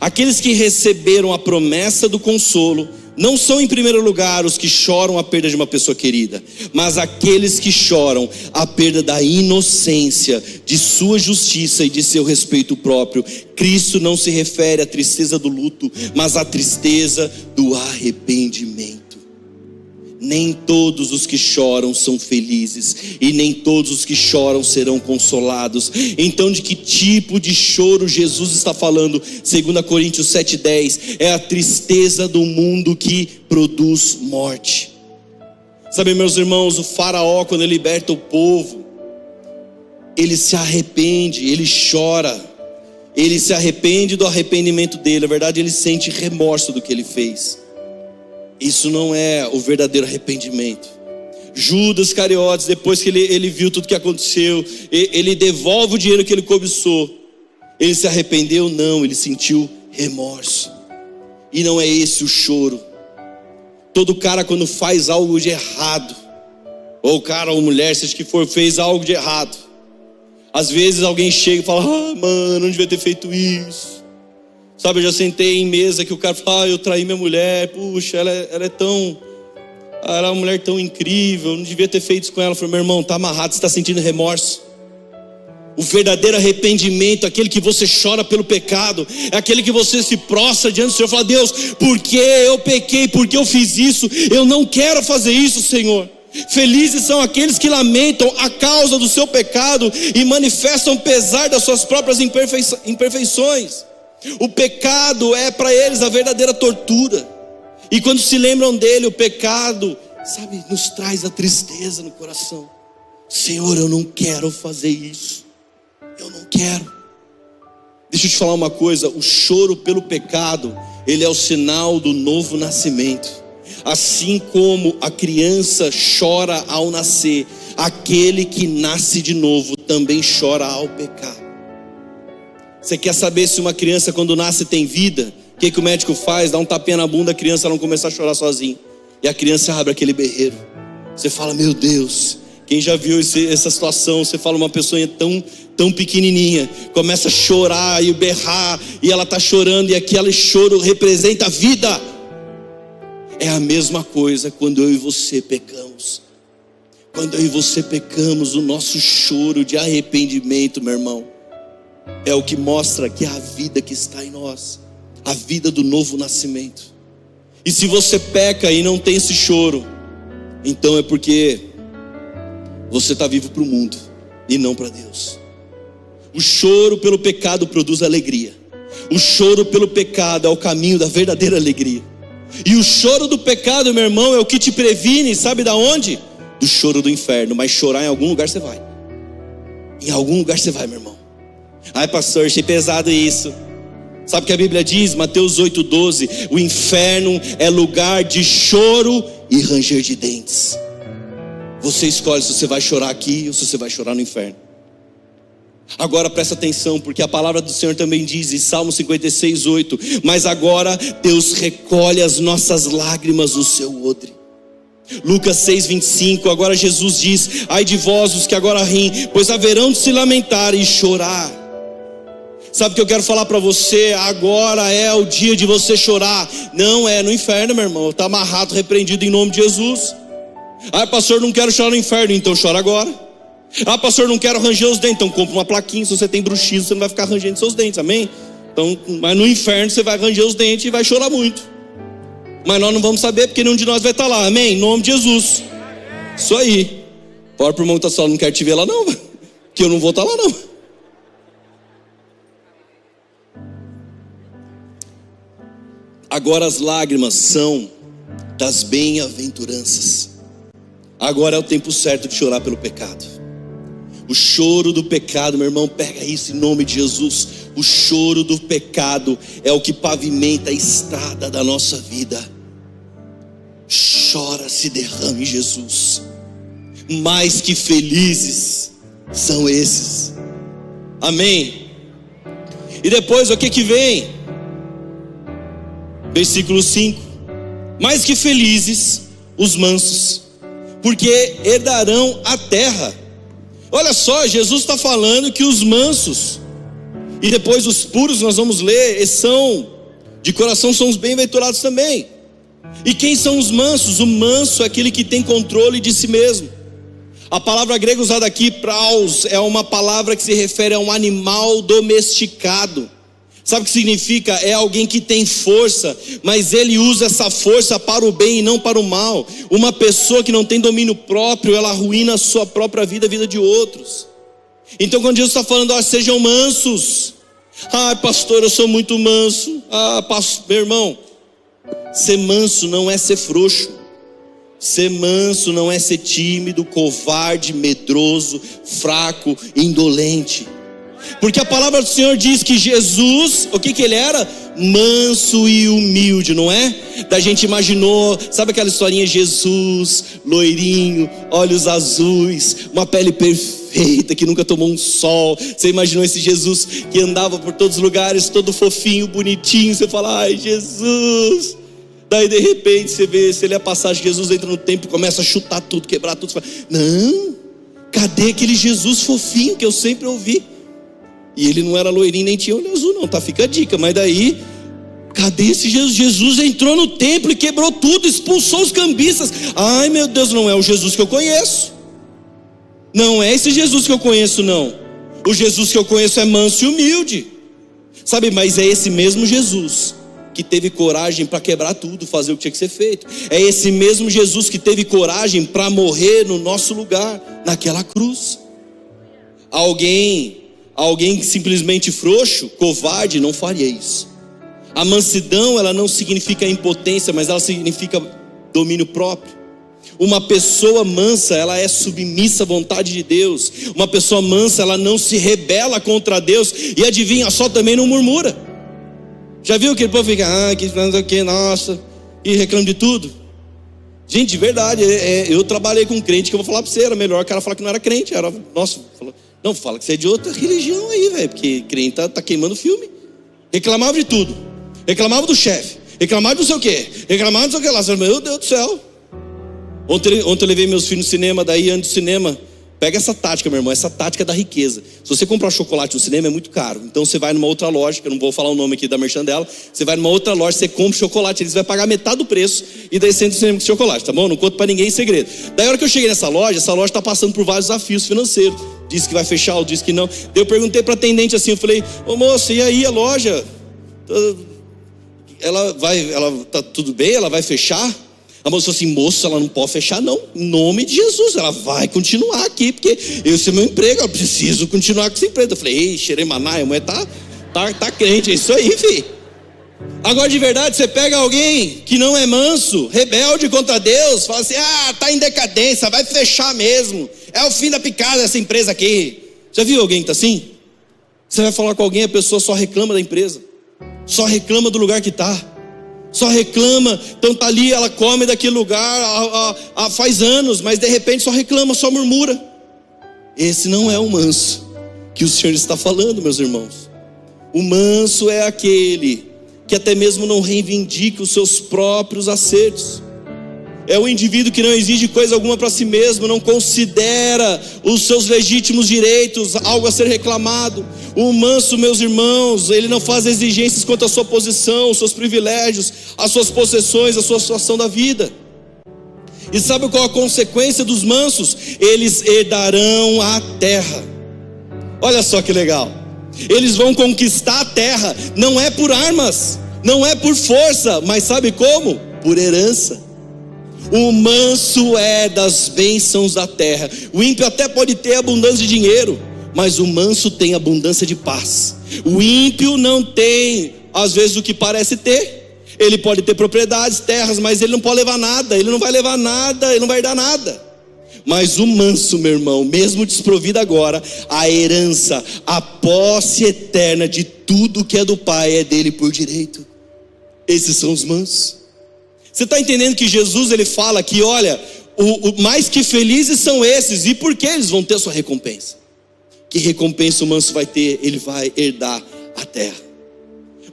Aqueles que receberam a promessa do consolo não são em primeiro lugar os que choram a perda de uma pessoa querida, mas aqueles que choram a perda da inocência, de sua justiça e de seu respeito próprio. Cristo não se refere à tristeza do luto, mas à tristeza do arrependimento. Nem todos os que choram são felizes, e nem todos os que choram serão consolados. Então, de que tipo de choro Jesus está falando? 2 Coríntios 7,10: é a tristeza do mundo que produz morte. Sabe, meus irmãos, o Faraó, quando ele liberta o povo, ele se arrepende, ele chora, ele se arrepende do arrependimento dele, na verdade, ele sente remorso do que ele fez. Isso não é o verdadeiro arrependimento. Judas Cariotes, depois que ele, ele viu tudo que aconteceu, ele devolve o dinheiro que ele cobiçou. Ele se arrependeu? Não, ele sentiu remorso. E não é esse o choro. Todo cara, quando faz algo de errado, ou cara ou mulher, seja que for, fez algo de errado. Às vezes alguém chega e fala: Ah, mano, não devia ter feito isso. Sabe, eu já sentei em mesa que o cara fala, ah, eu traí minha mulher, puxa, ela é, ela é tão. Ela é uma mulher tão incrível, não devia ter feito isso com ela. Eu falei, meu irmão, tá amarrado, você está sentindo remorso. O verdadeiro arrependimento, aquele que você chora pelo pecado, é aquele que você se prostra diante do Senhor e fala: Deus, porque eu pequei, porque eu fiz isso, eu não quero fazer isso, Senhor. Felizes são aqueles que lamentam a causa do seu pecado e manifestam pesar das suas próprias imperfeições. O pecado é para eles a verdadeira tortura. E quando se lembram dele, o pecado, sabe, nos traz a tristeza no coração. Senhor, eu não quero fazer isso. Eu não quero. Deixa eu te falar uma coisa: o choro pelo pecado, ele é o sinal do novo nascimento. Assim como a criança chora ao nascer, aquele que nasce de novo também chora ao pecar. Você quer saber se uma criança quando nasce tem vida? O que, que o médico faz? Dá um tapinha na bunda, a criança não começa a chorar sozinha. E a criança abre aquele berreiro. Você fala, meu Deus, quem já viu esse, essa situação? Você fala uma pessoa tão, tão pequenininha, começa a chorar e berrar, e ela está chorando, e aquele choro representa a vida. É a mesma coisa quando eu e você pecamos. Quando eu e você pecamos, o nosso choro de arrependimento, meu irmão, é o que mostra que é a vida que está em nós, a vida do novo nascimento. E se você peca e não tem esse choro, então é porque você está vivo para o mundo e não para Deus. O choro pelo pecado produz alegria. O choro pelo pecado é o caminho da verdadeira alegria. E o choro do pecado, meu irmão, é o que te previne, sabe da onde? Do choro do inferno. Mas chorar em algum lugar você vai. Em algum lugar você vai, meu irmão. Ai, pastor, achei pesado isso. Sabe o que a Bíblia diz? Mateus 8,12: O inferno é lugar de choro e ranger de dentes. Você escolhe se você vai chorar aqui ou se você vai chorar no inferno. Agora presta atenção, porque a palavra do Senhor também diz em Salmo 56, 8: Mas agora Deus recolhe as nossas lágrimas no seu odre. Lucas 6, 25, agora Jesus diz: Ai de vós os que agora riem, pois haverão de se lamentar e chorar. Sabe o que eu quero falar para você? Agora é o dia de você chorar. Não é no inferno, meu irmão. Está amarrado, repreendido em nome de Jesus. Ah, pastor, não quero chorar no inferno, então chora agora. Ah, pastor, não quero ranger os dentes, então compra uma plaquinha. Se você tem bruxismo, você não vai ficar rangendo seus dentes, amém? Então, mas no inferno você vai ranger os dentes e vai chorar muito. Mas nós não vamos saber porque nenhum de nós vai estar lá, amém? Em nome de Jesus. Isso aí. Fora pro irmão que está só, não quer te ver lá, não, que eu não vou estar lá, não. Agora as lágrimas são das bem-aventuranças. Agora é o tempo certo de chorar pelo pecado. O choro do pecado, meu irmão, pega isso em nome de Jesus. o choro do pecado é o que pavimenta a estrada da nossa vida. Chora, se derrame, Jesus. Mais que felizes são esses. Amém. E depois o que que vem? Versículo 5. Mais que felizes os mansos, porque herdarão a terra. Olha só, Jesus está falando que os mansos, e depois os puros, nós vamos ler, são, de coração, são os bem-aventurados também. E quem são os mansos? O manso é aquele que tem controle de si mesmo. A palavra grega usada aqui, praus, é uma palavra que se refere a um animal domesticado. Sabe o que significa? É alguém que tem força, mas ele usa essa força para o bem e não para o mal. Uma pessoa que não tem domínio próprio, ela arruína a sua própria vida, a vida de outros. Então, quando Jesus está falando, ó, sejam mansos. Ah, pastor, eu sou muito manso. Ah, pastor, meu irmão, ser manso não é ser frouxo. Ser manso não é ser tímido, covarde, medroso, fraco, indolente. Porque a palavra do Senhor diz que Jesus, o que que ele era? Manso e humilde, não é? Da gente imaginou, sabe aquela historinha Jesus, loirinho, olhos azuis, uma pele perfeita, que nunca tomou um sol. Você imaginou esse Jesus que andava por todos os lugares, todo fofinho, bonitinho, você fala: "Ai, Jesus". Daí de repente você vê, se ele é passagem, Jesus entra no templo, começa a chutar tudo, quebrar tudo. Você fala, não, cadê aquele Jesus fofinho que eu sempre ouvi? E ele não era loirinho nem tinha olho azul, não, tá? Fica a dica. Mas daí, cadê esse Jesus? Jesus entrou no templo e quebrou tudo, expulsou os cambistas. Ai meu Deus, não é o Jesus que eu conheço. Não é esse Jesus que eu conheço, não. O Jesus que eu conheço é manso e humilde. Sabe, mas é esse mesmo Jesus que teve coragem para quebrar tudo, fazer o que tinha que ser feito. É esse mesmo Jesus que teve coragem para morrer no nosso lugar, naquela cruz. Alguém alguém simplesmente frouxo, covarde, não faria isso. A mansidão, ela não significa impotência, mas ela significa domínio próprio. Uma pessoa mansa, ela é submissa à vontade de Deus. Uma pessoa mansa, ela não se rebela contra Deus. E adivinha só, também não murmura. Já viu aquele povo fica, ah, que que, nossa, e reclama de tudo? Gente, de verdade, é, é, eu trabalhei com crente que eu vou falar para você, era melhor o cara falar que não era crente, era, nossa, falou, não, fala que você é de outra religião aí, velho, porque crente tá, tá queimando filme. Reclamava de tudo. Reclamava do chefe. Reclamava não sei o quê. Reclamava não sei o que lá. Meu Deus do céu. Ontem, ontem eu levei meus filhos no cinema, daí antes do cinema. Pega essa tática, meu irmão, essa tática da riqueza. Se você comprar chocolate no cinema é muito caro. Então você vai numa outra loja, que eu não vou falar o nome aqui da merchan dela. Você vai numa outra loja, você compra chocolate, eles vão pagar metade do preço e daí você entra no cinema com chocolate, tá bom? Não conto para ninguém em segredo. Daí a hora que eu cheguei nessa loja, essa loja está passando por vários desafios financeiros disse que vai fechar, ou disse que não. Eu perguntei para a atendente assim, eu falei, ô moça, e aí a loja? Ela vai, ela tá tudo bem? Ela vai fechar? A moça falou assim, moça, ela não pode fechar não, em nome de Jesus, ela vai continuar aqui, porque esse é meu emprego, eu preciso continuar com esse emprego. Eu falei, ei, xeremaná, a mulher tá, tá, tá crente, é isso aí, filho. Agora de verdade, você pega alguém que não é manso, rebelde contra Deus, fala assim: ah, tá em decadência, vai fechar mesmo. É o fim da picada essa empresa aqui. Já viu alguém que está assim? Você vai falar com alguém, a pessoa só reclama da empresa, só reclama do lugar que está, só reclama. Então tá ali, ela come daquele lugar há, faz anos, mas de repente só reclama, só murmura. Esse não é o manso que o Senhor está falando, meus irmãos. O manso é aquele que até mesmo não reivindica os seus próprios acertos. É o indivíduo que não exige coisa alguma para si mesmo, não considera os seus legítimos direitos algo a ser reclamado. O manso, meus irmãos, ele não faz exigências quanto à sua posição, os seus privilégios, as suas possessões, a sua situação da vida. E sabe qual a consequência dos mansos? Eles herdarão a terra. Olha só que legal. Eles vão conquistar a terra, não é por armas, não é por força, mas sabe como? Por herança. O manso é das bênçãos da terra. O ímpio até pode ter abundância de dinheiro, mas o manso tem abundância de paz. O ímpio não tem, às vezes, o que parece ter. Ele pode ter propriedades, terras, mas ele não pode levar nada, ele não vai levar nada, ele não vai dar nada. Mas o manso, meu irmão, mesmo desprovido agora, a herança, a posse eterna de tudo que é do Pai é dele por direito. Esses são os mansos. Você está entendendo que Jesus ele fala que, olha, o, o, mais que felizes são esses, e por que eles vão ter sua recompensa? Que recompensa o manso vai ter? Ele vai herdar a terra.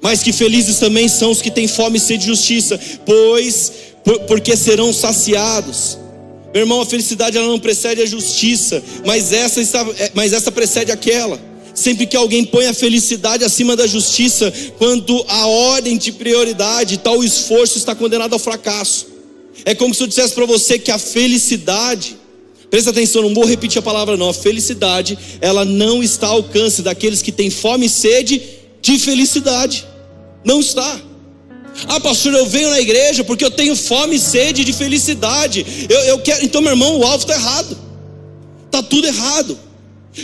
Mas que felizes também são os que têm fome e sede de justiça, pois por, porque serão saciados. Meu irmão, a felicidade ela não precede a justiça, mas essa, está, é, mas essa precede aquela. Sempre que alguém põe a felicidade acima da justiça, quando a ordem de prioridade, tal esforço está condenado ao fracasso. É como se eu dissesse para você que a felicidade, presta atenção, não vou repetir a palavra não, a felicidade, ela não está ao alcance daqueles que têm fome e sede de felicidade. Não está. Ah, pastor, eu venho na igreja porque eu tenho fome e sede de felicidade. Eu, eu quero. Então, meu irmão, o alvo está errado. Está tudo errado.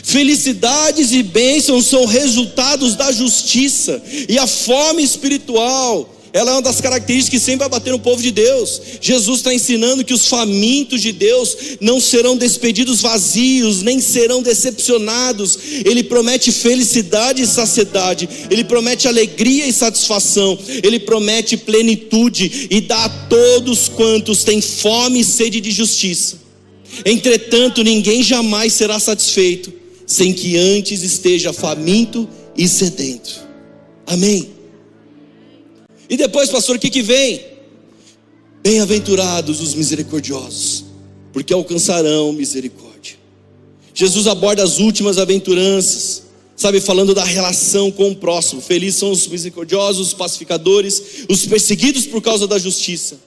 Felicidades e bênçãos são resultados da justiça. E a fome espiritual ela é uma das características que sempre vai bater no povo de Deus. Jesus está ensinando que os famintos de Deus não serão despedidos vazios, nem serão decepcionados. Ele promete felicidade e saciedade, ele promete alegria e satisfação, ele promete plenitude e dá a todos quantos têm fome e sede de justiça. Entretanto, ninguém jamais será satisfeito sem que antes esteja faminto e sedento. Amém. E depois, pastor, o que, que vem? Bem-aventurados os misericordiosos, porque alcançarão misericórdia. Jesus aborda as últimas aventuranças, sabe, falando da relação com o próximo. Felizes são os misericordiosos, os pacificadores, os perseguidos por causa da justiça.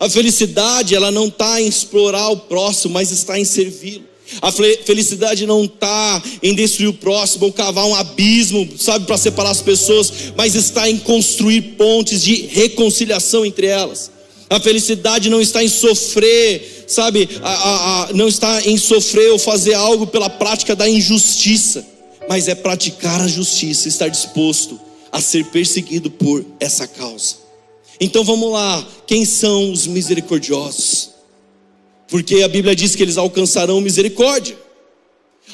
A felicidade, ela não está em explorar o próximo, mas está em servi-lo. A felicidade não está em destruir o próximo ou cavar um abismo, sabe, para separar as pessoas, mas está em construir pontes de reconciliação entre elas. A felicidade não está em sofrer, sabe, a, a, a, não está em sofrer ou fazer algo pela prática da injustiça, mas é praticar a justiça, estar disposto a ser perseguido por essa causa. Então vamos lá, quem são os misericordiosos? Porque a Bíblia diz que eles alcançarão misericórdia.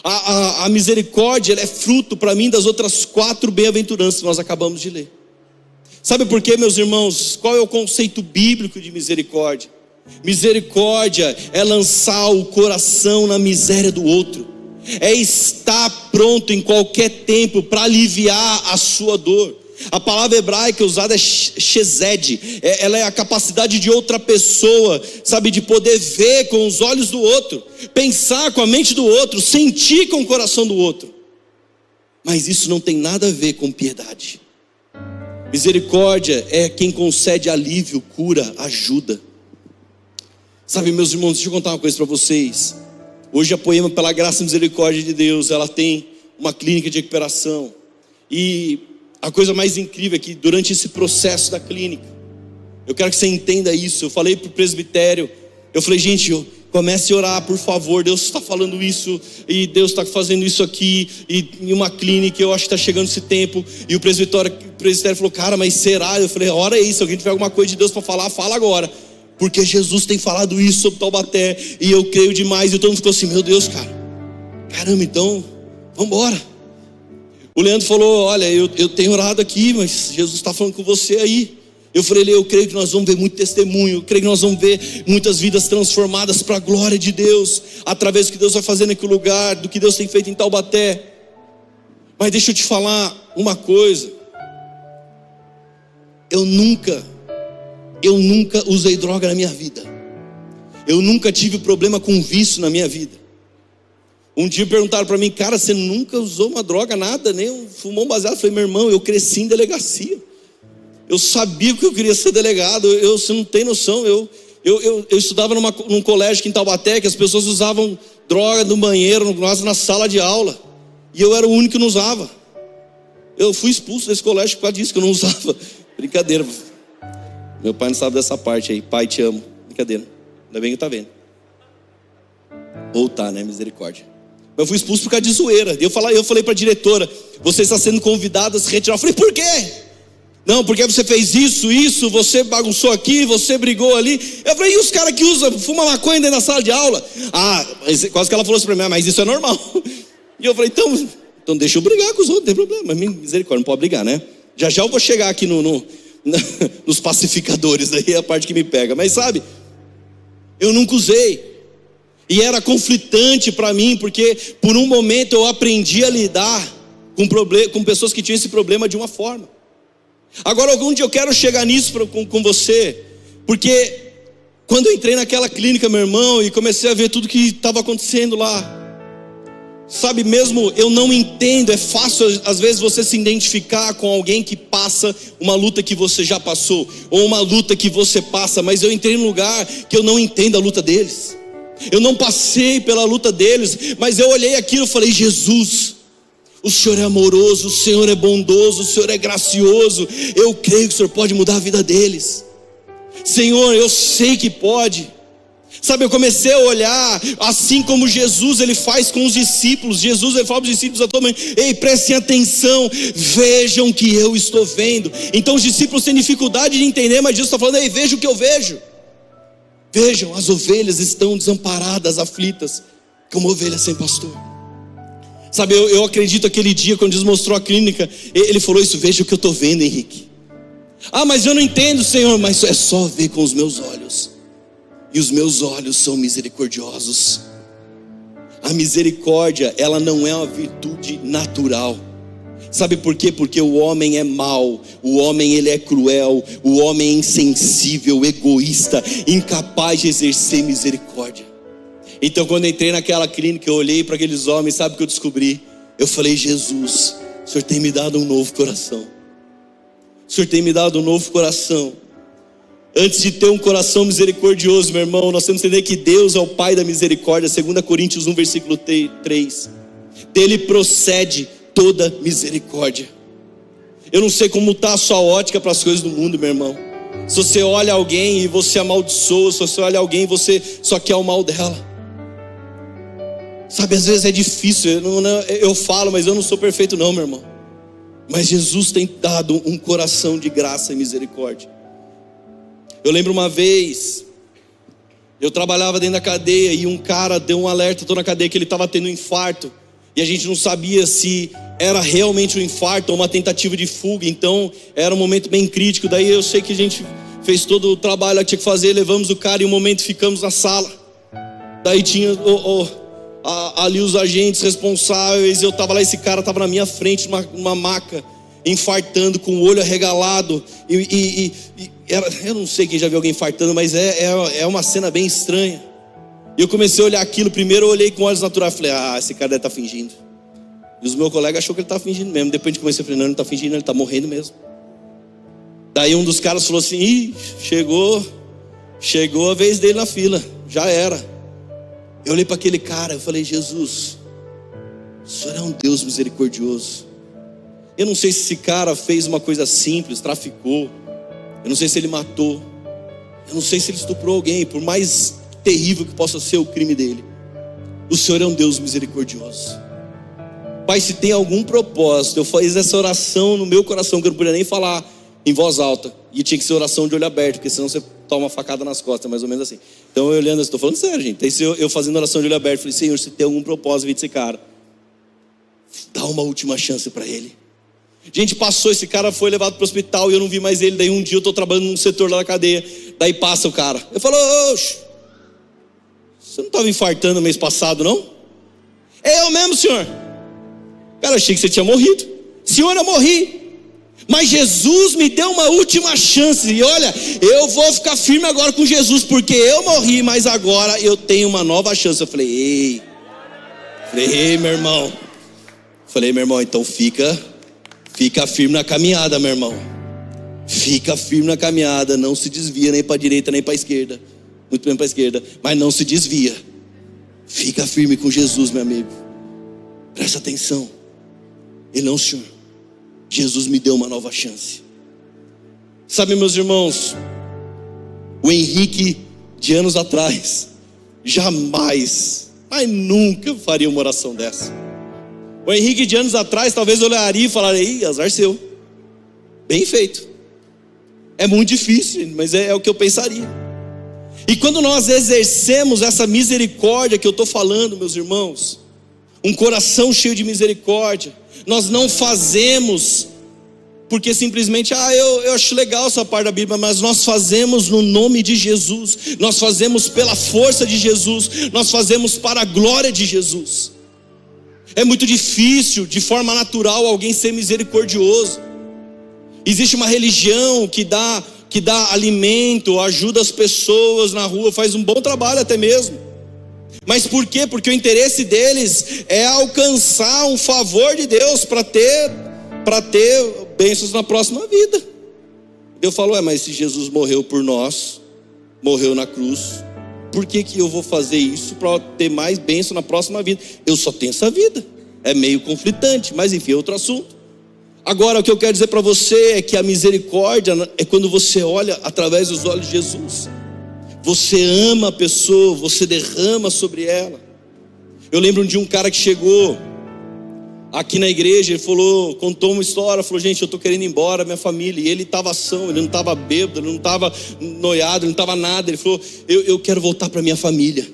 A, a, a misericórdia é fruto para mim das outras quatro bem-aventuranças que nós acabamos de ler. Sabe por quê, meus irmãos? Qual é o conceito bíblico de misericórdia? Misericórdia é lançar o coração na miséria do outro, é estar pronto em qualquer tempo para aliviar a sua dor. A palavra hebraica usada é shezed, é, ela é a capacidade de outra pessoa, sabe, de poder ver com os olhos do outro, pensar com a mente do outro, sentir com o coração do outro. Mas isso não tem nada a ver com piedade. Misericórdia é quem concede alívio, cura, ajuda. Sabe, meus irmãos, deixa eu contar uma coisa para vocês. Hoje a Poema, pela graça e misericórdia de Deus, ela tem uma clínica de recuperação. E a coisa mais incrível é que durante esse processo da clínica, eu quero que você entenda isso. Eu falei para o presbitério, eu falei, gente, eu, comece a orar, por favor. Deus está falando isso, e Deus está fazendo isso aqui, e em uma clínica, eu acho que está chegando esse tempo. E o presbitério, o presbitério falou, cara, mas será? Eu falei, ora aí, se alguém tiver alguma coisa de Deus para falar, fala agora. Porque Jesus tem falado isso sobre Taubaté, e eu creio demais. E todo mundo ficou assim, meu Deus, cara. Caramba, então, vamos embora. O Leandro falou: Olha, eu, eu tenho orado aqui, mas Jesus está falando com você aí. Eu falei: Eu creio que nós vamos ver muito testemunho. Eu creio que nós vamos ver muitas vidas transformadas para a glória de Deus, através do que Deus vai fazer naquele lugar, do que Deus tem feito em Taubaté. Mas deixa eu te falar uma coisa. Eu nunca, eu nunca usei droga na minha vida. Eu nunca tive problema com vício na minha vida. Um dia perguntaram para mim, cara, você nunca usou uma droga, nada, nem fumou um baseado? Eu falei, meu irmão, eu cresci em delegacia. Eu sabia que eu queria ser delegado. Eu, você não tem noção. Eu, eu, eu, eu estudava numa, num colégio aqui em Taubaté que as pessoas usavam droga no banheiro, nós na sala de aula. E eu era o único que não usava. Eu fui expulso desse colégio por causa disso, que eu não usava. Brincadeira. Meu pai não sabe dessa parte aí. Pai, te amo. Brincadeira. Ainda bem que tá vendo. Ou tá, né? Misericórdia. Eu fui expulso por causa de zoeira. Eu falei, eu falei para a diretora: você está sendo convidado a se retirar. Eu falei, por quê? Não, porque você fez isso, isso, você bagunçou aqui, você brigou ali. Eu falei, e os caras que usam, fuma maconha dentro da sala de aula? Ah, quase que ela falou assim para mim, ah, mas isso é normal. E eu falei, então, então deixa eu brigar com os outros, não tem problema. Mas misericórdia, não pode brigar, né? Já já eu vou chegar aqui no, no nos pacificadores, daí é a parte que me pega. Mas sabe, eu nunca usei. E era conflitante para mim, porque por um momento eu aprendi a lidar com, com pessoas que tinham esse problema de uma forma. Agora, algum dia eu quero chegar nisso pra, com, com você, porque quando eu entrei naquela clínica, meu irmão, e comecei a ver tudo que estava acontecendo lá, sabe, mesmo eu não entendo, é fácil às vezes você se identificar com alguém que passa uma luta que você já passou, ou uma luta que você passa, mas eu entrei num lugar que eu não entendo a luta deles. Eu não passei pela luta deles, mas eu olhei aquilo e falei: Jesus, o Senhor é amoroso, o Senhor é bondoso, o Senhor é gracioso. Eu creio que o Senhor pode mudar a vida deles. Senhor, eu sei que pode. Sabe, eu comecei a olhar assim como Jesus ele faz com os discípulos. Jesus ele fala para os discípulos a tua "Ei, prestem atenção, vejam que eu estou vendo". Então os discípulos têm dificuldade de entender, mas Jesus está falando: "Ei, veja o que eu vejo". Vejam, as ovelhas estão desamparadas, aflitas, como ovelhas sem pastor. Sabe, eu, eu acredito aquele dia, quando Jesus mostrou a clínica, ele falou isso: veja o que eu estou vendo, Henrique. Ah, mas eu não entendo, Senhor, mas é só ver com os meus olhos, e os meus olhos são misericordiosos. A misericórdia, ela não é uma virtude natural. Sabe por quê? Porque o homem é mau, o homem ele é cruel, o homem é insensível, egoísta, incapaz de exercer misericórdia. Então, quando entrei naquela clínica, eu olhei para aqueles homens, sabe o que eu descobri? Eu falei: Jesus, o Senhor tem me dado um novo coração. O Senhor tem me dado um novo coração. Antes de ter um coração misericordioso, meu irmão, nós temos que entender que Deus é o Pai da misericórdia, 2 Coríntios 1, versículo 3. Dele procede toda misericórdia. Eu não sei como está a sua ótica para as coisas do mundo, meu irmão. Se você olha alguém e você amaldiçoa, se você olha alguém e você só quer o mal dela. Sabe, às vezes é difícil, eu, não, eu falo, mas eu não sou perfeito, não, meu irmão. Mas Jesus tem dado um coração de graça e misericórdia. Eu lembro uma vez, eu trabalhava dentro da cadeia e um cara deu um alerta, estou na cadeia, que ele estava tendo um infarto. E a gente não sabia se era realmente um infarto ou uma tentativa de fuga. Então era um momento bem crítico. Daí eu sei que a gente fez todo o trabalho que tinha que fazer, levamos o cara e um momento ficamos na sala. Daí tinha. Oh, oh, ali os agentes responsáveis, eu estava lá, esse cara estava na minha frente, numa, numa maca, infartando, com o olho arregalado, e, e, e era, eu não sei quem já viu alguém infartando, mas é, é, é uma cena bem estranha. E eu comecei a olhar aquilo, primeiro eu olhei com olhos naturais, falei, ah, esse cara deve estar tá fingindo. E os meus colegas achou que ele estava fingindo mesmo, depois gente comecei a falar, não, ele está fingindo, ele está morrendo mesmo. Daí um dos caras falou assim, Ih, chegou, chegou a vez dele na fila, já era. Eu olhei para aquele cara, eu falei: Jesus, o Senhor é um Deus misericordioso. Eu não sei se esse cara fez uma coisa simples, traficou. Eu não sei se ele matou. Eu não sei se ele estuprou alguém, por mais terrível que possa ser o crime dele. O Senhor é um Deus misericordioso. Pai, se tem algum propósito, eu fiz essa oração no meu coração, que eu não podia nem falar em voz alta. E tinha que ser oração de olho aberto, porque senão você toma uma facada nas costas, mais ou menos assim. Então eu olhando, estou falando sério, gente. Então, eu, fazendo oração de olho aberto, falei, Senhor, se tem algum propósito desse cara, dá uma última chance para ele. Gente, passou, esse cara foi levado para o hospital e eu não vi mais ele. Daí um dia eu estou trabalhando num setor lá da cadeia. Daí passa o cara. Eu falo, oxe, você não estava infartando mês passado, não? É eu mesmo, senhor. Cara, achei que você tinha morrido. Senhor, eu morri. Mas Jesus me deu uma última chance. E olha, eu vou ficar firme agora com Jesus, porque eu morri, mas agora eu tenho uma nova chance. Eu falei, ei, falei, ei, meu irmão. Falei, meu irmão, então fica, fica firme na caminhada, meu irmão. Fica firme na caminhada, não se desvia nem para a direita nem para a esquerda. Muito bem para a esquerda, mas não se desvia. Fica firme com Jesus, meu amigo. Presta atenção. Ele não, senhor. Jesus me deu uma nova chance. Sabe, meus irmãos, o Henrique de anos atrás jamais, mas nunca faria uma oração dessa. O Henrique de anos atrás talvez olharia e falaria: Ih, azar seu. Bem feito. É muito difícil, mas é, é o que eu pensaria. E quando nós exercemos essa misericórdia que eu estou falando, meus irmãos, um coração cheio de misericórdia, nós não fazemos porque simplesmente, ah, eu, eu acho legal essa parte da Bíblia, mas nós fazemos no nome de Jesus, nós fazemos pela força de Jesus, nós fazemos para a glória de Jesus. É muito difícil, de forma natural, alguém ser misericordioso. Existe uma religião que dá, que dá alimento, ajuda as pessoas na rua, faz um bom trabalho até mesmo. Mas por quê? Porque o interesse deles é alcançar um favor de Deus para ter para ter bênçãos na próxima vida. Eu falo, é, mas se Jesus morreu por nós, morreu na cruz, por que, que eu vou fazer isso para ter mais bênção na próxima vida? Eu só tenho essa vida. É meio conflitante, mas enfim, é outro assunto. Agora, o que eu quero dizer para você é que a misericórdia é quando você olha através dos olhos de Jesus. Você ama a pessoa, você derrama sobre ela. Eu lembro de um cara que chegou aqui na igreja, ele falou, contou uma história, falou, gente, eu estou querendo ir embora, minha família, e ele estava ação, ele não estava bêbado, ele não estava noiado, ele não estava nada, ele falou, eu, eu quero voltar para minha família.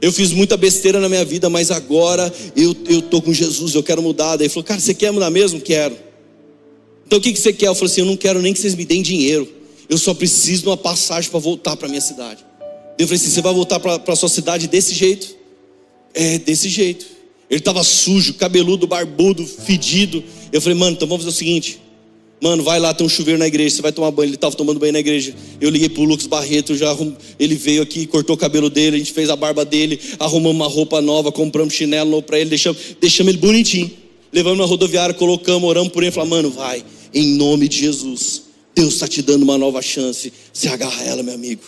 Eu fiz muita besteira na minha vida, mas agora eu estou com Jesus, eu quero mudar. Daí ele falou, cara, você quer mudar mesmo? Quero. Então o que, que você quer? Eu falei assim, eu não quero nem que vocês me deem dinheiro. Eu só preciso de uma passagem para voltar para minha cidade. Eu falei assim, você vai voltar para sua cidade desse jeito? É, desse jeito. Ele estava sujo, cabeludo, barbudo, fedido. Eu falei, mano, então vamos fazer o seguinte. Mano, vai lá, tem um chuveiro na igreja, você vai tomar banho. Ele estava tomando banho na igreja. Eu liguei pro Lucas Barreto, já arrum... ele veio aqui, cortou o cabelo dele, a gente fez a barba dele, arrumamos uma roupa nova, compramos chinelo para ele, deixamos, deixamos ele bonitinho. Levamos na rodoviária, colocamos, oramos por ele, falamos, mano, vai, em nome de Jesus. Deus está te dando uma nova chance. Se agarra ela, meu amigo.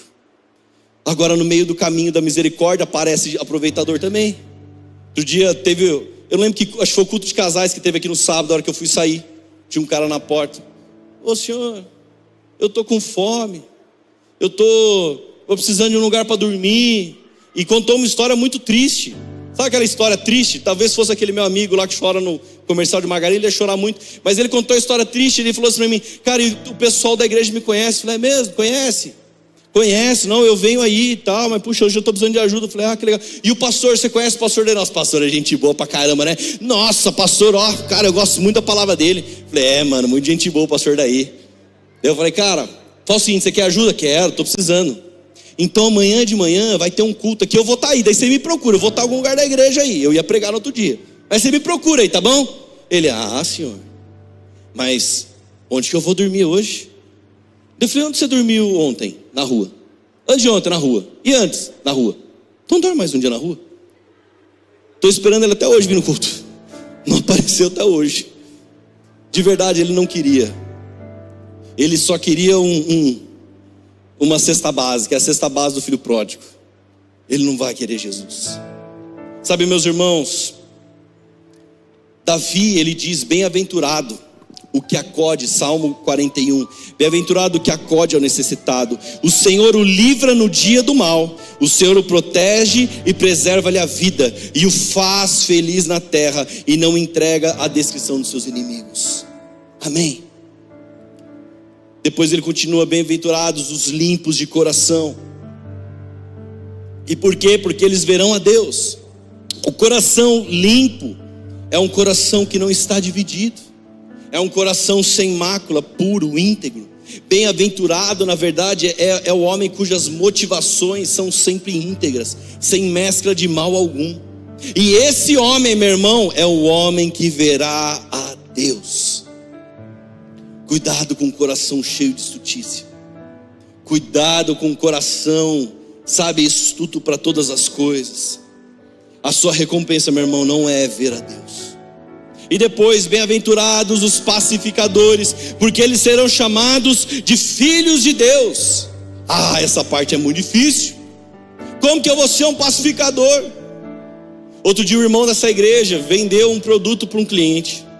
Agora, no meio do caminho da misericórdia, aparece aproveitador também. Outro dia teve, eu lembro que acho que foi o culto de casais que teve aqui no sábado, na hora que eu fui sair. Tinha um cara na porta. Ô senhor, eu tô com fome. Eu tô, tô precisando de um lugar para dormir. E contou uma história muito triste. Sabe aquela história triste? Talvez fosse aquele meu amigo lá que chora no comercial de margarina, ele ia chorar muito. Mas ele contou a história triste, ele falou assim para mim, cara, o pessoal da igreja me conhece. Eu falei, é mesmo? Conhece? Conhece, não, eu venho aí e tal, mas puxa, hoje eu estou precisando de ajuda. Eu falei, ah, que legal. E o pastor, você conhece o pastor de Nossa, pastor é gente boa pra caramba, né? Nossa, pastor, ó, cara, eu gosto muito da palavra dele. Eu falei, é, mano, muito gente boa o pastor daí. Eu falei, cara, fala o seguinte, você quer ajuda? Quero, estou precisando. Então amanhã de manhã vai ter um culto aqui, eu vou estar tá aí, daí você me procura, eu vou estar em algum lugar da igreja aí. Eu ia pregar no outro dia. Mas você me procura aí, tá bom? Ele, ah, senhor, mas onde que eu vou dormir hoje? Eu falei, onde você dormiu ontem? Na rua. Antes de ontem, na rua. E antes, na rua. Então dorme mais um dia na rua. Estou esperando ele até hoje vir no culto. Não apareceu até hoje. De verdade, ele não queria. Ele só queria um, um, uma cesta básica, é a cesta base do filho pródigo. Ele não vai querer Jesus. Sabe, meus irmãos, Davi, ele diz: bem-aventurado o que acode, Salmo 41. Bem-aventurado o que acode ao necessitado. O Senhor o livra no dia do mal. O Senhor o protege e preserva-lhe a vida e o faz feliz na terra e não entrega a descrição dos seus inimigos. Amém. Depois ele continua: bem-aventurados os limpos de coração. E por quê? Porque eles verão a Deus. O coração limpo é um coração que não está dividido é um coração sem mácula, puro, íntegro. Bem-aventurado, na verdade, é, é o homem cujas motivações são sempre íntegras, sem mescla de mal algum. E esse homem, meu irmão, é o homem que verá a Deus. Cuidado com o coração cheio de estutícia. Cuidado com o coração, sabe, estuto para todas as coisas. A sua recompensa, meu irmão, não é ver a Deus. E depois, bem-aventurados os pacificadores, porque eles serão chamados de filhos de Deus. Ah, essa parte é muito difícil. Como que eu vou ser um pacificador? Outro dia, o irmão dessa igreja vendeu um produto para um cliente.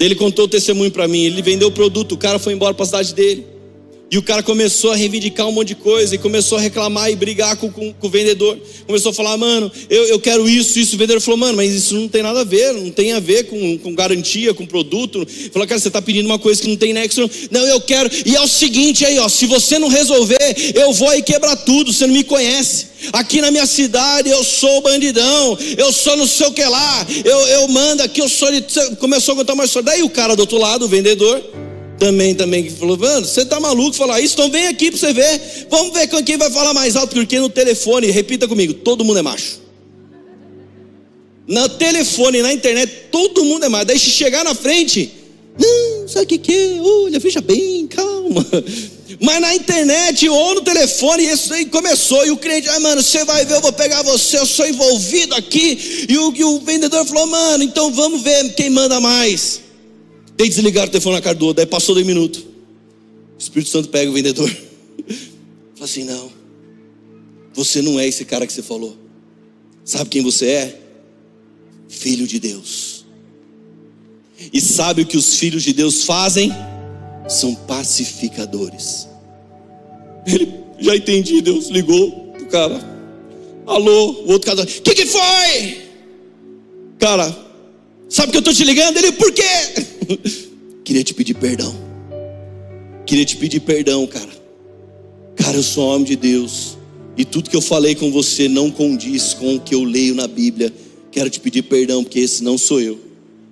Ele contou o testemunho para mim. Ele vendeu o produto, o cara foi embora para a cidade dele. E o cara começou a reivindicar um monte de coisa e começou a reclamar e brigar com, com, com o vendedor. Começou a falar, mano, eu, eu quero isso, isso. O vendedor falou, mano, mas isso não tem nada a ver, não tem a ver com, com garantia, com produto. Falou, cara, você está pedindo uma coisa que não tem nexo. Não, eu quero. E é o seguinte aí, ó, se você não resolver, eu vou aí quebrar tudo, você não me conhece. Aqui na minha cidade eu sou bandidão, eu sou não sei o que lá, eu, eu mando aqui, eu sou. Começou a contar uma história. Daí o cara do outro lado, o vendedor também, também, que falou, mano, você tá maluco falar isso? Então vem aqui para você ver. Vamos ver quem vai falar mais alto, porque no telefone, repita comigo, todo mundo é macho. No telefone, na internet, todo mundo é macho. Daí se chegar na frente, não, sabe o que, que é? Olha, veja bem, calma. Mas na internet ou no telefone, isso aí começou. E o cliente, ah, mano, você vai ver, eu vou pegar você, eu sou envolvido aqui. E o, e o vendedor falou, mano, então vamos ver quem manda mais. Tem desligar o telefone na cara do outro. Daí passou dois minutos. O Espírito Santo pega o vendedor. Fala assim: não. Você não é esse cara que você falou. Sabe quem você é? Filho de Deus. E sabe o que os filhos de Deus fazem? São pacificadores. Ele já entendi, Deus ligou o cara. Alô, o outro cara, o que, que foi? Cara, Sabe que eu estou te ligando? Ele, por quê? Queria te pedir perdão. Queria te pedir perdão, cara. Cara, eu sou homem de Deus. E tudo que eu falei com você não condiz com o que eu leio na Bíblia. Quero te pedir perdão, porque esse não sou eu.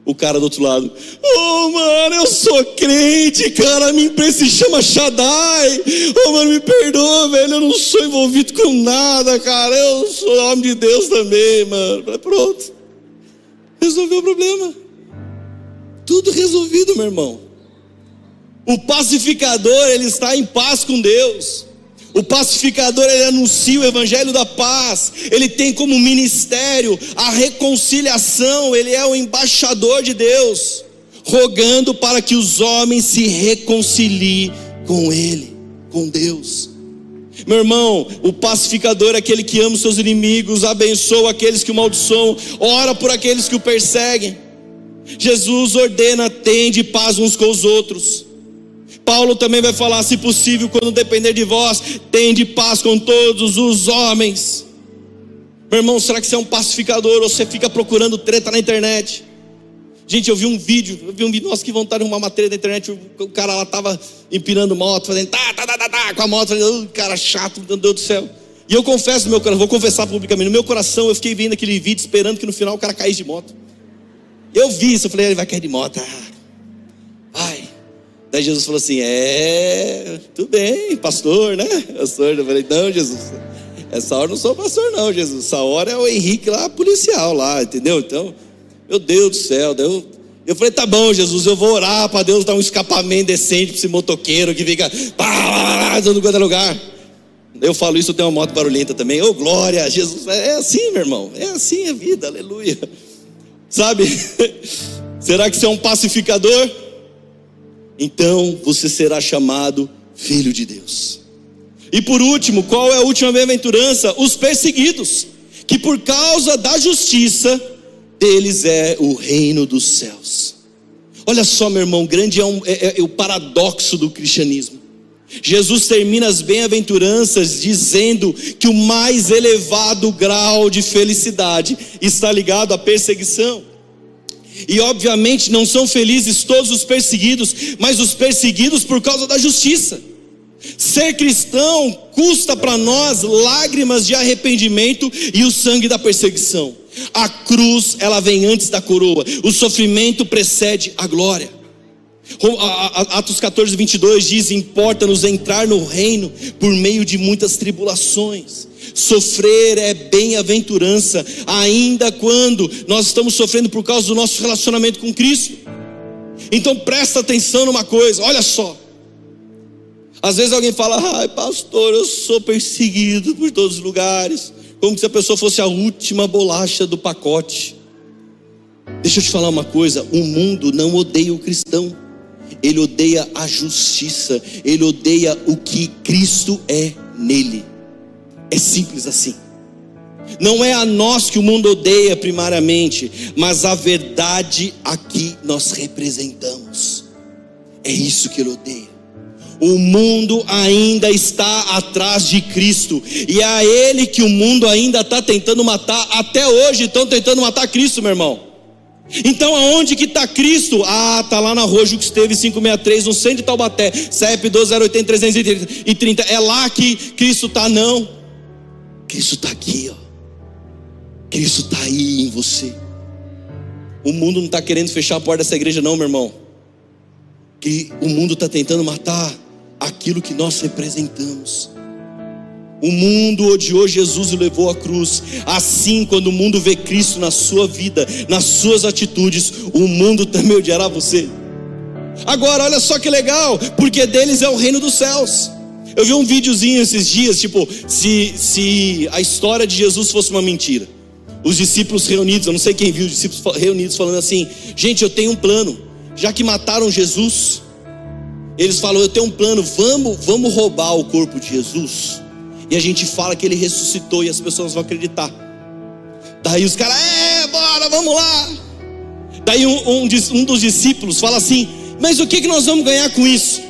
O cara do outro lado, oh mano, eu sou crente, cara, minha empresa se chama Shaddai. Oh mano, me perdoa, velho, eu não sou envolvido com nada, cara. Eu sou homem de Deus também, mano. Pronto. Resolveu o problema. Tudo resolvido, meu irmão. O pacificador, ele está em paz com Deus. O pacificador, ele anuncia o evangelho da paz. Ele tem como ministério a reconciliação. Ele é o embaixador de Deus, rogando para que os homens se reconciliem com ele, com Deus. Meu irmão, o pacificador é aquele que ama os seus inimigos, abençoa aqueles que o maldiçoam, ora por aqueles que o perseguem. Jesus ordena, tende paz uns com os outros. Paulo também vai falar, se possível, quando depender de vós, tende paz com todos os homens. Meu irmão, será que você é um pacificador ou você fica procurando treta na internet? Gente, eu vi um vídeo, eu vi um vídeo, nossa, que vontade de uma matéria da internet, o cara lá estava empinando moto, fazendo tá, tá, tá, tá, tá, com a moto, falando, oh, cara chato, meu Deus do céu. E eu confesso no meu coração, vou confessar publicamente, no meu coração eu fiquei vendo aquele vídeo esperando que no final o cara caísse de moto. Eu vi isso, eu falei, ele vai cair de moto. Ah, vai. Daí Jesus falou assim: É, tudo bem, pastor, né? Pastor, eu falei, não, Jesus, essa hora não sou pastor, não, Jesus. Essa hora é o Henrique lá, policial lá, entendeu? Então, meu Deus do céu, eu, eu falei, tá bom, Jesus, eu vou orar para Deus dar um escapamento decente para esse motoqueiro que fica dando quanto lugar. Eu falo isso, eu tenho uma moto barulhenta também. Ô, oh, glória, Jesus, é assim, meu irmão, é assim a vida, aleluia. Sabe? Será que você é um pacificador? Então você será chamado filho de Deus. E por último, qual é a última bem-aventurança? Os perseguidos, que por causa da justiça deles é o reino dos céus. Olha só, meu irmão, grande é, um, é, é, é o paradoxo do cristianismo. Jesus termina as bem-aventuranças dizendo que o mais elevado grau de felicidade está ligado à perseguição. E obviamente não são felizes todos os perseguidos, mas os perseguidos por causa da justiça. Ser cristão custa para nós lágrimas de arrependimento e o sangue da perseguição. A cruz, ela vem antes da coroa. O sofrimento precede a glória. Atos 14, 22 diz: Importa-nos entrar no reino por meio de muitas tribulações. Sofrer é bem-aventurança, ainda quando nós estamos sofrendo por causa do nosso relacionamento com Cristo. Então presta atenção numa coisa, olha só. Às vezes alguém fala, ai pastor, eu sou perseguido por todos os lugares como se a pessoa fosse a última bolacha do pacote. Deixa eu te falar uma coisa: o mundo não odeia o cristão, ele odeia a justiça, ele odeia o que Cristo é nele. É simples assim. Não é a nós que o mundo odeia primariamente, mas a verdade a que nós representamos. É isso que ele odeia. O mundo ainda está atrás de Cristo, e é a Ele que o mundo ainda está tentando matar, até hoje estão tentando matar Cristo, meu irmão. Então aonde que está Cristo? Ah, está lá na rua Jux Esteve 563, no centro de Taubaté, CEP 12080330. É lá que Cristo está, não. Cristo está aqui, ó. Cristo está aí em você. O mundo não está querendo fechar a porta dessa igreja, não, meu irmão. Que o mundo está tentando matar aquilo que nós representamos. O mundo odiou Jesus e levou à cruz. Assim, quando o mundo vê Cristo na sua vida, nas suas atitudes, o mundo também odiará você. Agora, olha só que legal, porque deles é o reino dos céus. Eu vi um videozinho esses dias, tipo, se, se a história de Jesus fosse uma mentira. Os discípulos reunidos, eu não sei quem viu os discípulos reunidos falando assim: gente, eu tenho um plano, já que mataram Jesus, eles falam: eu tenho um plano, vamos, vamos roubar o corpo de Jesus e a gente fala que ele ressuscitou e as pessoas vão acreditar. Daí os caras, é, bora, vamos lá. Daí um, um, um, dos discípulos fala assim: Mas o que, que nós vamos ganhar com isso?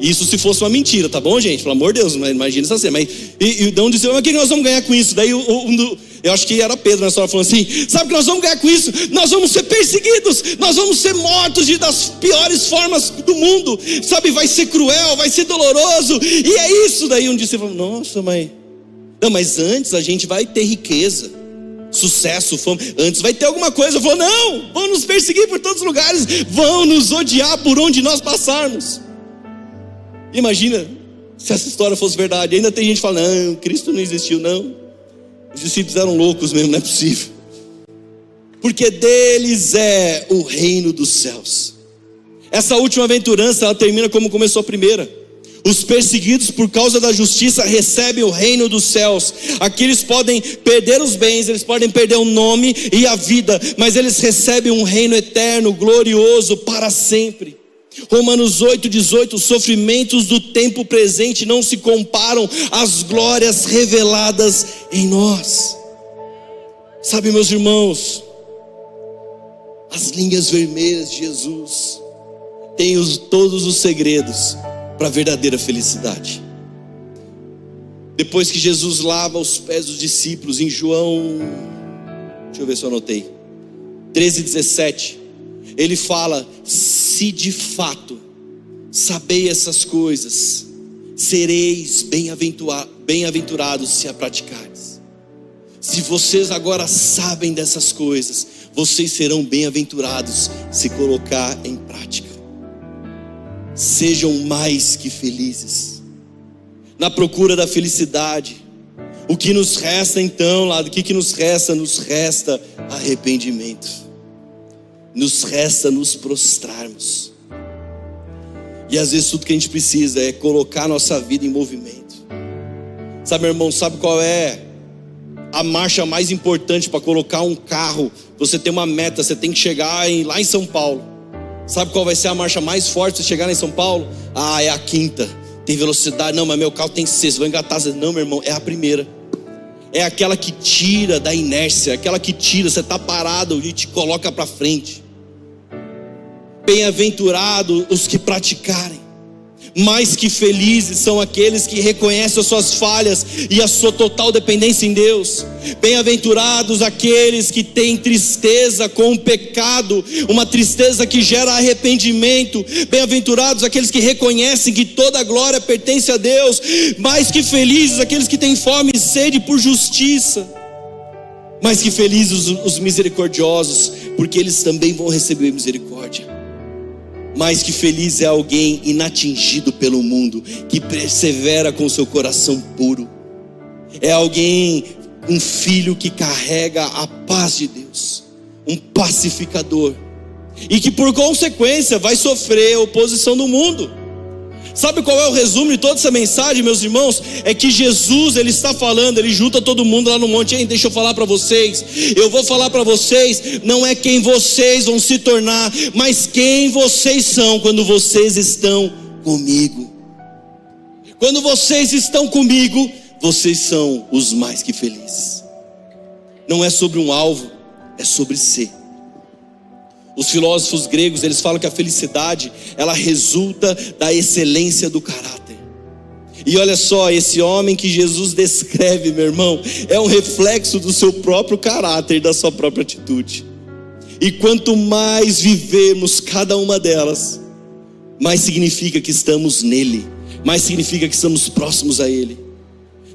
Isso se fosse uma mentira, tá bom, gente? Pelo amor de Deus, imagina isso assim. Mas, e, e um disse: Mas o que, que nós vamos ganhar com isso? Daí um, eu acho que era Pedro na história falando assim: sabe o que nós vamos ganhar com isso? Nós vamos ser perseguidos, nós vamos ser mortos de das piores formas do mundo, sabe? Vai ser cruel, vai ser doloroso, e é isso. Daí um dia você falou: nossa, mãe, não, mas antes a gente vai ter riqueza, sucesso, fama, antes vai ter alguma coisa. Falou: não, vão nos perseguir por todos os lugares, vão nos odiar por onde nós passarmos. Imagina se essa história fosse verdade, ainda tem gente que fala: não, Cristo não existiu, não. Os discípulos eram loucos mesmo, não é possível. Porque deles é o reino dos céus. Essa última aventurança, ela termina como começou a primeira. Os perseguidos por causa da justiça recebem o reino dos céus. Aqui eles podem perder os bens, eles podem perder o nome e a vida, mas eles recebem um reino eterno, glorioso para sempre. Romanos 8, 18: os sofrimentos do tempo presente não se comparam às glórias reveladas em nós. Sabe, meus irmãos, as linhas vermelhas de Jesus têm os, todos os segredos para a verdadeira felicidade. Depois que Jesus lava os pés dos discípulos, em João, deixa eu ver se eu anotei, 13, 17 ele fala: se de fato sabei essas coisas, sereis bem-aventurados se a praticares. Se vocês agora sabem dessas coisas, vocês serão bem-aventurados se colocar em prática. Sejam mais que felizes. Na procura da felicidade, o que nos resta então, lá, o que, que nos resta? Nos resta arrependimento nos resta nos prostrarmos. E às vezes tudo que a gente precisa é colocar a nossa vida em movimento. Sabe, meu irmão, sabe qual é a marcha mais importante para colocar um carro? Você tem uma meta, você tem que chegar em, lá em São Paulo. Sabe qual vai ser a marcha mais forte para chegar em São Paulo? Ah, é a quinta. Tem velocidade, não, mas meu carro tem seis, vou engatar. Não, meu irmão, é a primeira é aquela que tira da inércia, aquela que tira, você está parado e te coloca para frente. Bem-aventurados os que praticarem. Mais que felizes são aqueles que reconhecem as suas falhas e a sua total dependência em Deus. Bem-aventurados aqueles que têm tristeza com o pecado, uma tristeza que gera arrependimento. Bem-aventurados aqueles que reconhecem que toda glória pertence a Deus. Mais que felizes aqueles que têm fome e sede por justiça. Mais que felizes os misericordiosos, porque eles também vão receber misericórdia. Mais que feliz é alguém inatingido pelo mundo, que persevera com seu coração puro. É alguém, um filho que carrega a paz de Deus, um pacificador, e que por consequência vai sofrer a oposição do mundo. Sabe qual é o resumo de toda essa mensagem, meus irmãos? É que Jesus, ele está falando, ele junta todo mundo lá no monte. Ei, deixa eu falar para vocês. Eu vou falar para vocês, não é quem vocês vão se tornar, mas quem vocês são quando vocês estão comigo. Quando vocês estão comigo, vocês são os mais que felizes. Não é sobre um alvo, é sobre ser. Os filósofos gregos, eles falam que a felicidade, ela resulta da excelência do caráter. E olha só, esse homem que Jesus descreve, meu irmão, é um reflexo do seu próprio caráter, da sua própria atitude. E quanto mais vivemos cada uma delas, mais significa que estamos nele, mais significa que estamos próximos a ele.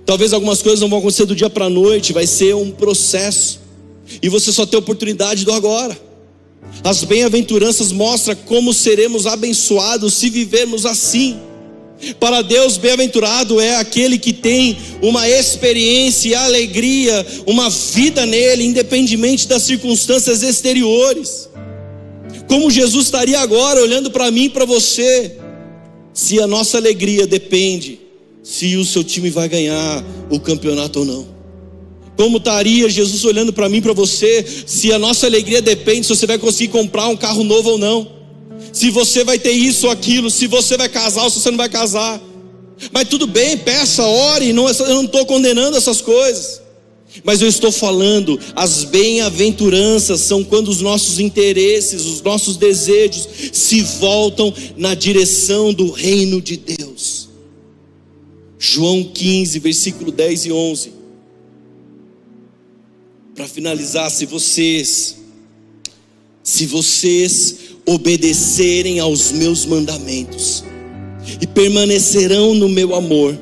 Talvez algumas coisas não vão acontecer do dia para a noite, vai ser um processo. E você só tem oportunidade do agora. As bem-aventuranças mostram como seremos abençoados se vivermos assim. Para Deus, bem-aventurado é aquele que tem uma experiência e alegria, uma vida nele, independentemente das circunstâncias exteriores. Como Jesus estaria agora olhando para mim e para você, se a nossa alegria depende se o seu time vai ganhar o campeonato ou não. Como estaria Jesus olhando para mim para você, se a nossa alegria depende se você vai conseguir comprar um carro novo ou não se você vai ter isso ou aquilo, se você vai casar ou se você não vai casar. Mas tudo bem, peça, ore, não, eu não estou condenando essas coisas. Mas eu estou falando, as bem-aventuranças são quando os nossos interesses, os nossos desejos se voltam na direção do reino de Deus. João 15, versículo 10 e 11. Para finalizar, se vocês, se vocês obedecerem aos meus mandamentos e permanecerão no meu amor,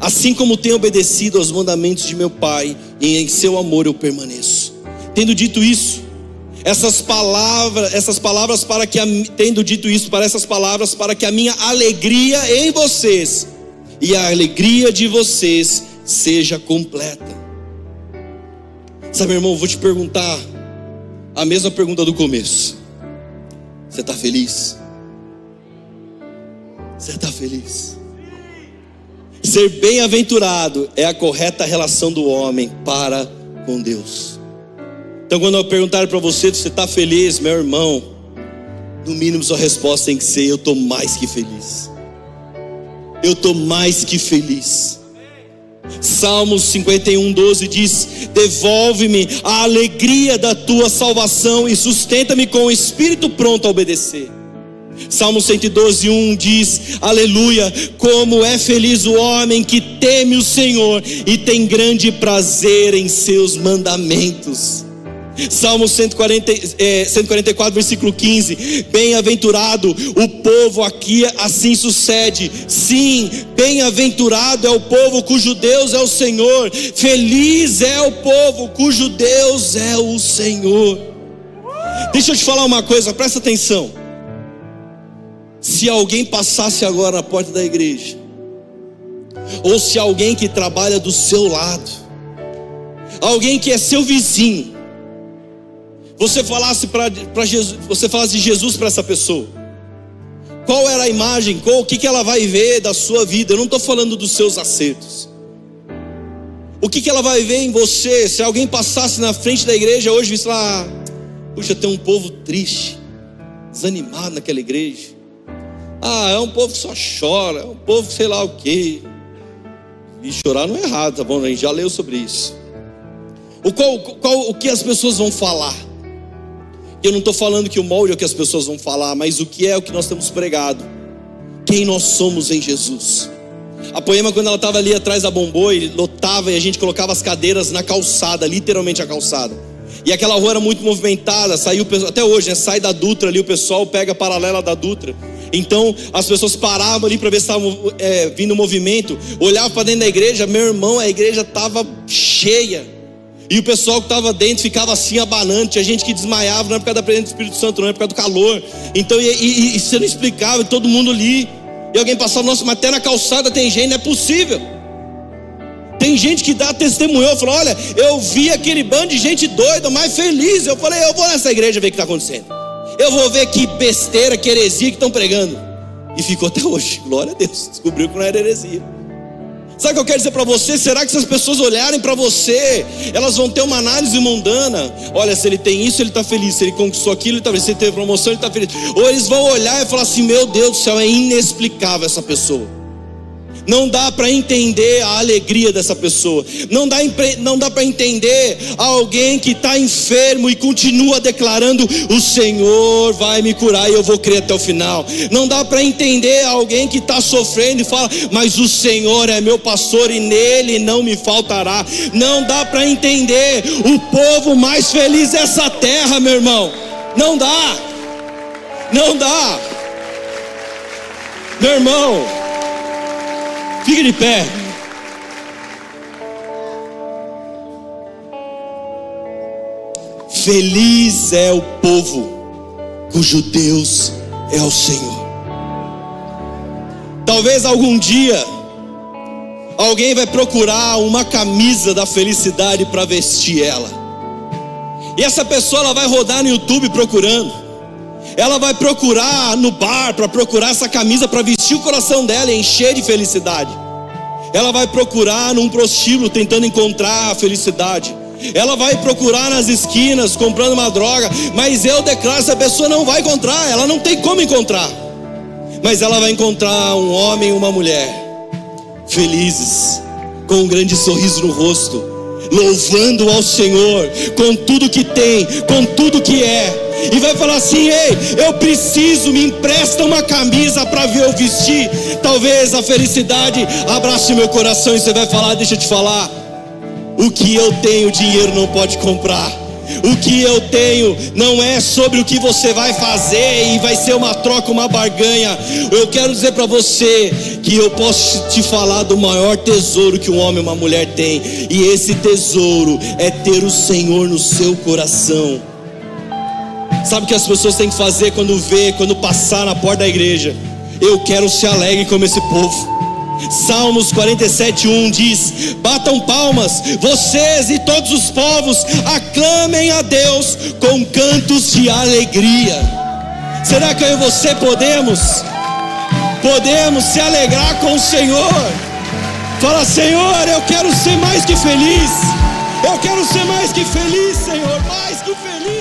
assim como tenho obedecido aos mandamentos de meu Pai, e em seu amor eu permaneço. Tendo dito isso, essas palavras, essas palavras para que a, tendo dito isso para essas palavras para que a minha alegria em vocês e a alegria de vocês seja completa. Sabe, irmão, vou te perguntar a mesma pergunta do começo. Você está feliz? Você está feliz? Ser bem-aventurado é a correta relação do homem para com Deus. Então, quando eu perguntar para você se você está feliz, meu irmão, no mínimo sua resposta tem que ser: Eu estou mais que feliz. Eu estou mais que feliz. Salmos 51, 12 diz: Devolve-me a alegria da tua salvação e sustenta-me com o espírito pronto a obedecer. Salmo 112, 1 diz: Aleluia, como é feliz o homem que teme o Senhor e tem grande prazer em seus mandamentos. Salmo 140, é, 144, versículo 15: Bem-aventurado o povo aqui assim sucede. Sim, bem-aventurado é o povo cujo Deus é o Senhor. Feliz é o povo cujo Deus é o Senhor. Deixa eu te falar uma coisa, presta atenção. Se alguém passasse agora na porta da igreja, ou se alguém que trabalha do seu lado, alguém que é seu vizinho, você falasse para Jesus, você falasse de Jesus para essa pessoa, qual era a imagem, qual, o que, que ela vai ver da sua vida? Eu não estou falando dos seus acertos. O que, que ela vai ver em você? Se alguém passasse na frente da igreja hoje e lá, puxa, tem um povo triste, desanimado naquela igreja. Ah, é um povo que só chora, é um povo sei lá o quê. E chorar não é errado, tá bom? A gente já leu sobre isso. O, qual, qual, o que as pessoas vão falar? Eu não estou falando que o molde é o que as pessoas vão falar, mas o que é o que nós temos pregado. Quem nós somos em Jesus. A poema, quando ela estava ali atrás da Bomboi, lotava e a gente colocava as cadeiras na calçada, literalmente a calçada. E aquela rua era muito movimentada, saiu até hoje, né? sai da Dutra ali, o pessoal pega a paralela da Dutra. Então as pessoas paravam ali para ver se estava é, vindo movimento, olhavam para dentro da igreja, meu irmão, a igreja estava cheia. E o pessoal que estava dentro ficava assim abanando. Tinha gente que desmaiava, não é por causa da presença do Espírito Santo, não é por causa do calor. Então, e, e, e você não explicava, e todo mundo ali. E alguém passava, nossa, mas até na calçada tem gente, não é possível. Tem gente que dá testemunho, falou: olha, eu vi aquele bando de gente doida, mais feliz. Eu falei, eu vou nessa igreja ver o que está acontecendo. Eu vou ver que besteira, que heresia que estão pregando. E ficou até hoje, glória a Deus, descobriu que não era heresia. Sabe o que eu quero dizer para você? Será que se as pessoas olharem para você, elas vão ter uma análise mundana? Olha, se ele tem isso, ele está feliz. Se ele conquistou aquilo, ele está feliz. Se ele teve promoção, ele está feliz. Ou eles vão olhar e falar assim: Meu Deus do céu, é inexplicável essa pessoa. Não dá para entender a alegria dessa pessoa. Não dá, não dá para entender alguém que está enfermo e continua declarando: O Senhor vai me curar e eu vou crer até o final. Não dá para entender alguém que está sofrendo e fala: Mas o Senhor é meu pastor e nele não me faltará. Não dá para entender o povo mais feliz dessa terra, meu irmão. Não dá. Não dá. Meu irmão. Fique de pé. Feliz é o povo cujo Deus é o Senhor. Talvez algum dia alguém vai procurar uma camisa da felicidade para vestir ela. E essa pessoa ela vai rodar no YouTube procurando ela vai procurar no bar para procurar essa camisa para vestir o coração dela e encher de felicidade. Ela vai procurar num prostíbulo tentando encontrar a felicidade. Ela vai procurar nas esquinas comprando uma droga, mas eu declaro essa pessoa não vai encontrar, ela não tem como encontrar. Mas ela vai encontrar um homem e uma mulher felizes, com um grande sorriso no rosto, louvando ao Senhor com tudo que tem, com tudo que é e vai falar assim: ei, eu preciso, me empresta uma camisa para ver eu vestir. Talvez a felicidade abrace meu coração e você vai falar: deixa eu te falar, o que eu tenho, dinheiro não pode comprar. O que eu tenho não é sobre o que você vai fazer e vai ser uma troca, uma barganha. Eu quero dizer para você que eu posso te falar do maior tesouro que um homem e uma mulher tem, e esse tesouro é ter o Senhor no seu coração. Sabe o que as pessoas têm que fazer quando vê, quando passar na porta da igreja? Eu quero ser alegre como esse povo. Salmos 47:1 diz: Batam palmas, vocês e todos os povos, aclamem a Deus com cantos de alegria. Será que eu e você podemos? Podemos se alegrar com o Senhor. Fala, Senhor, eu quero ser mais que feliz. Eu quero ser mais que feliz, Senhor, mais que feliz.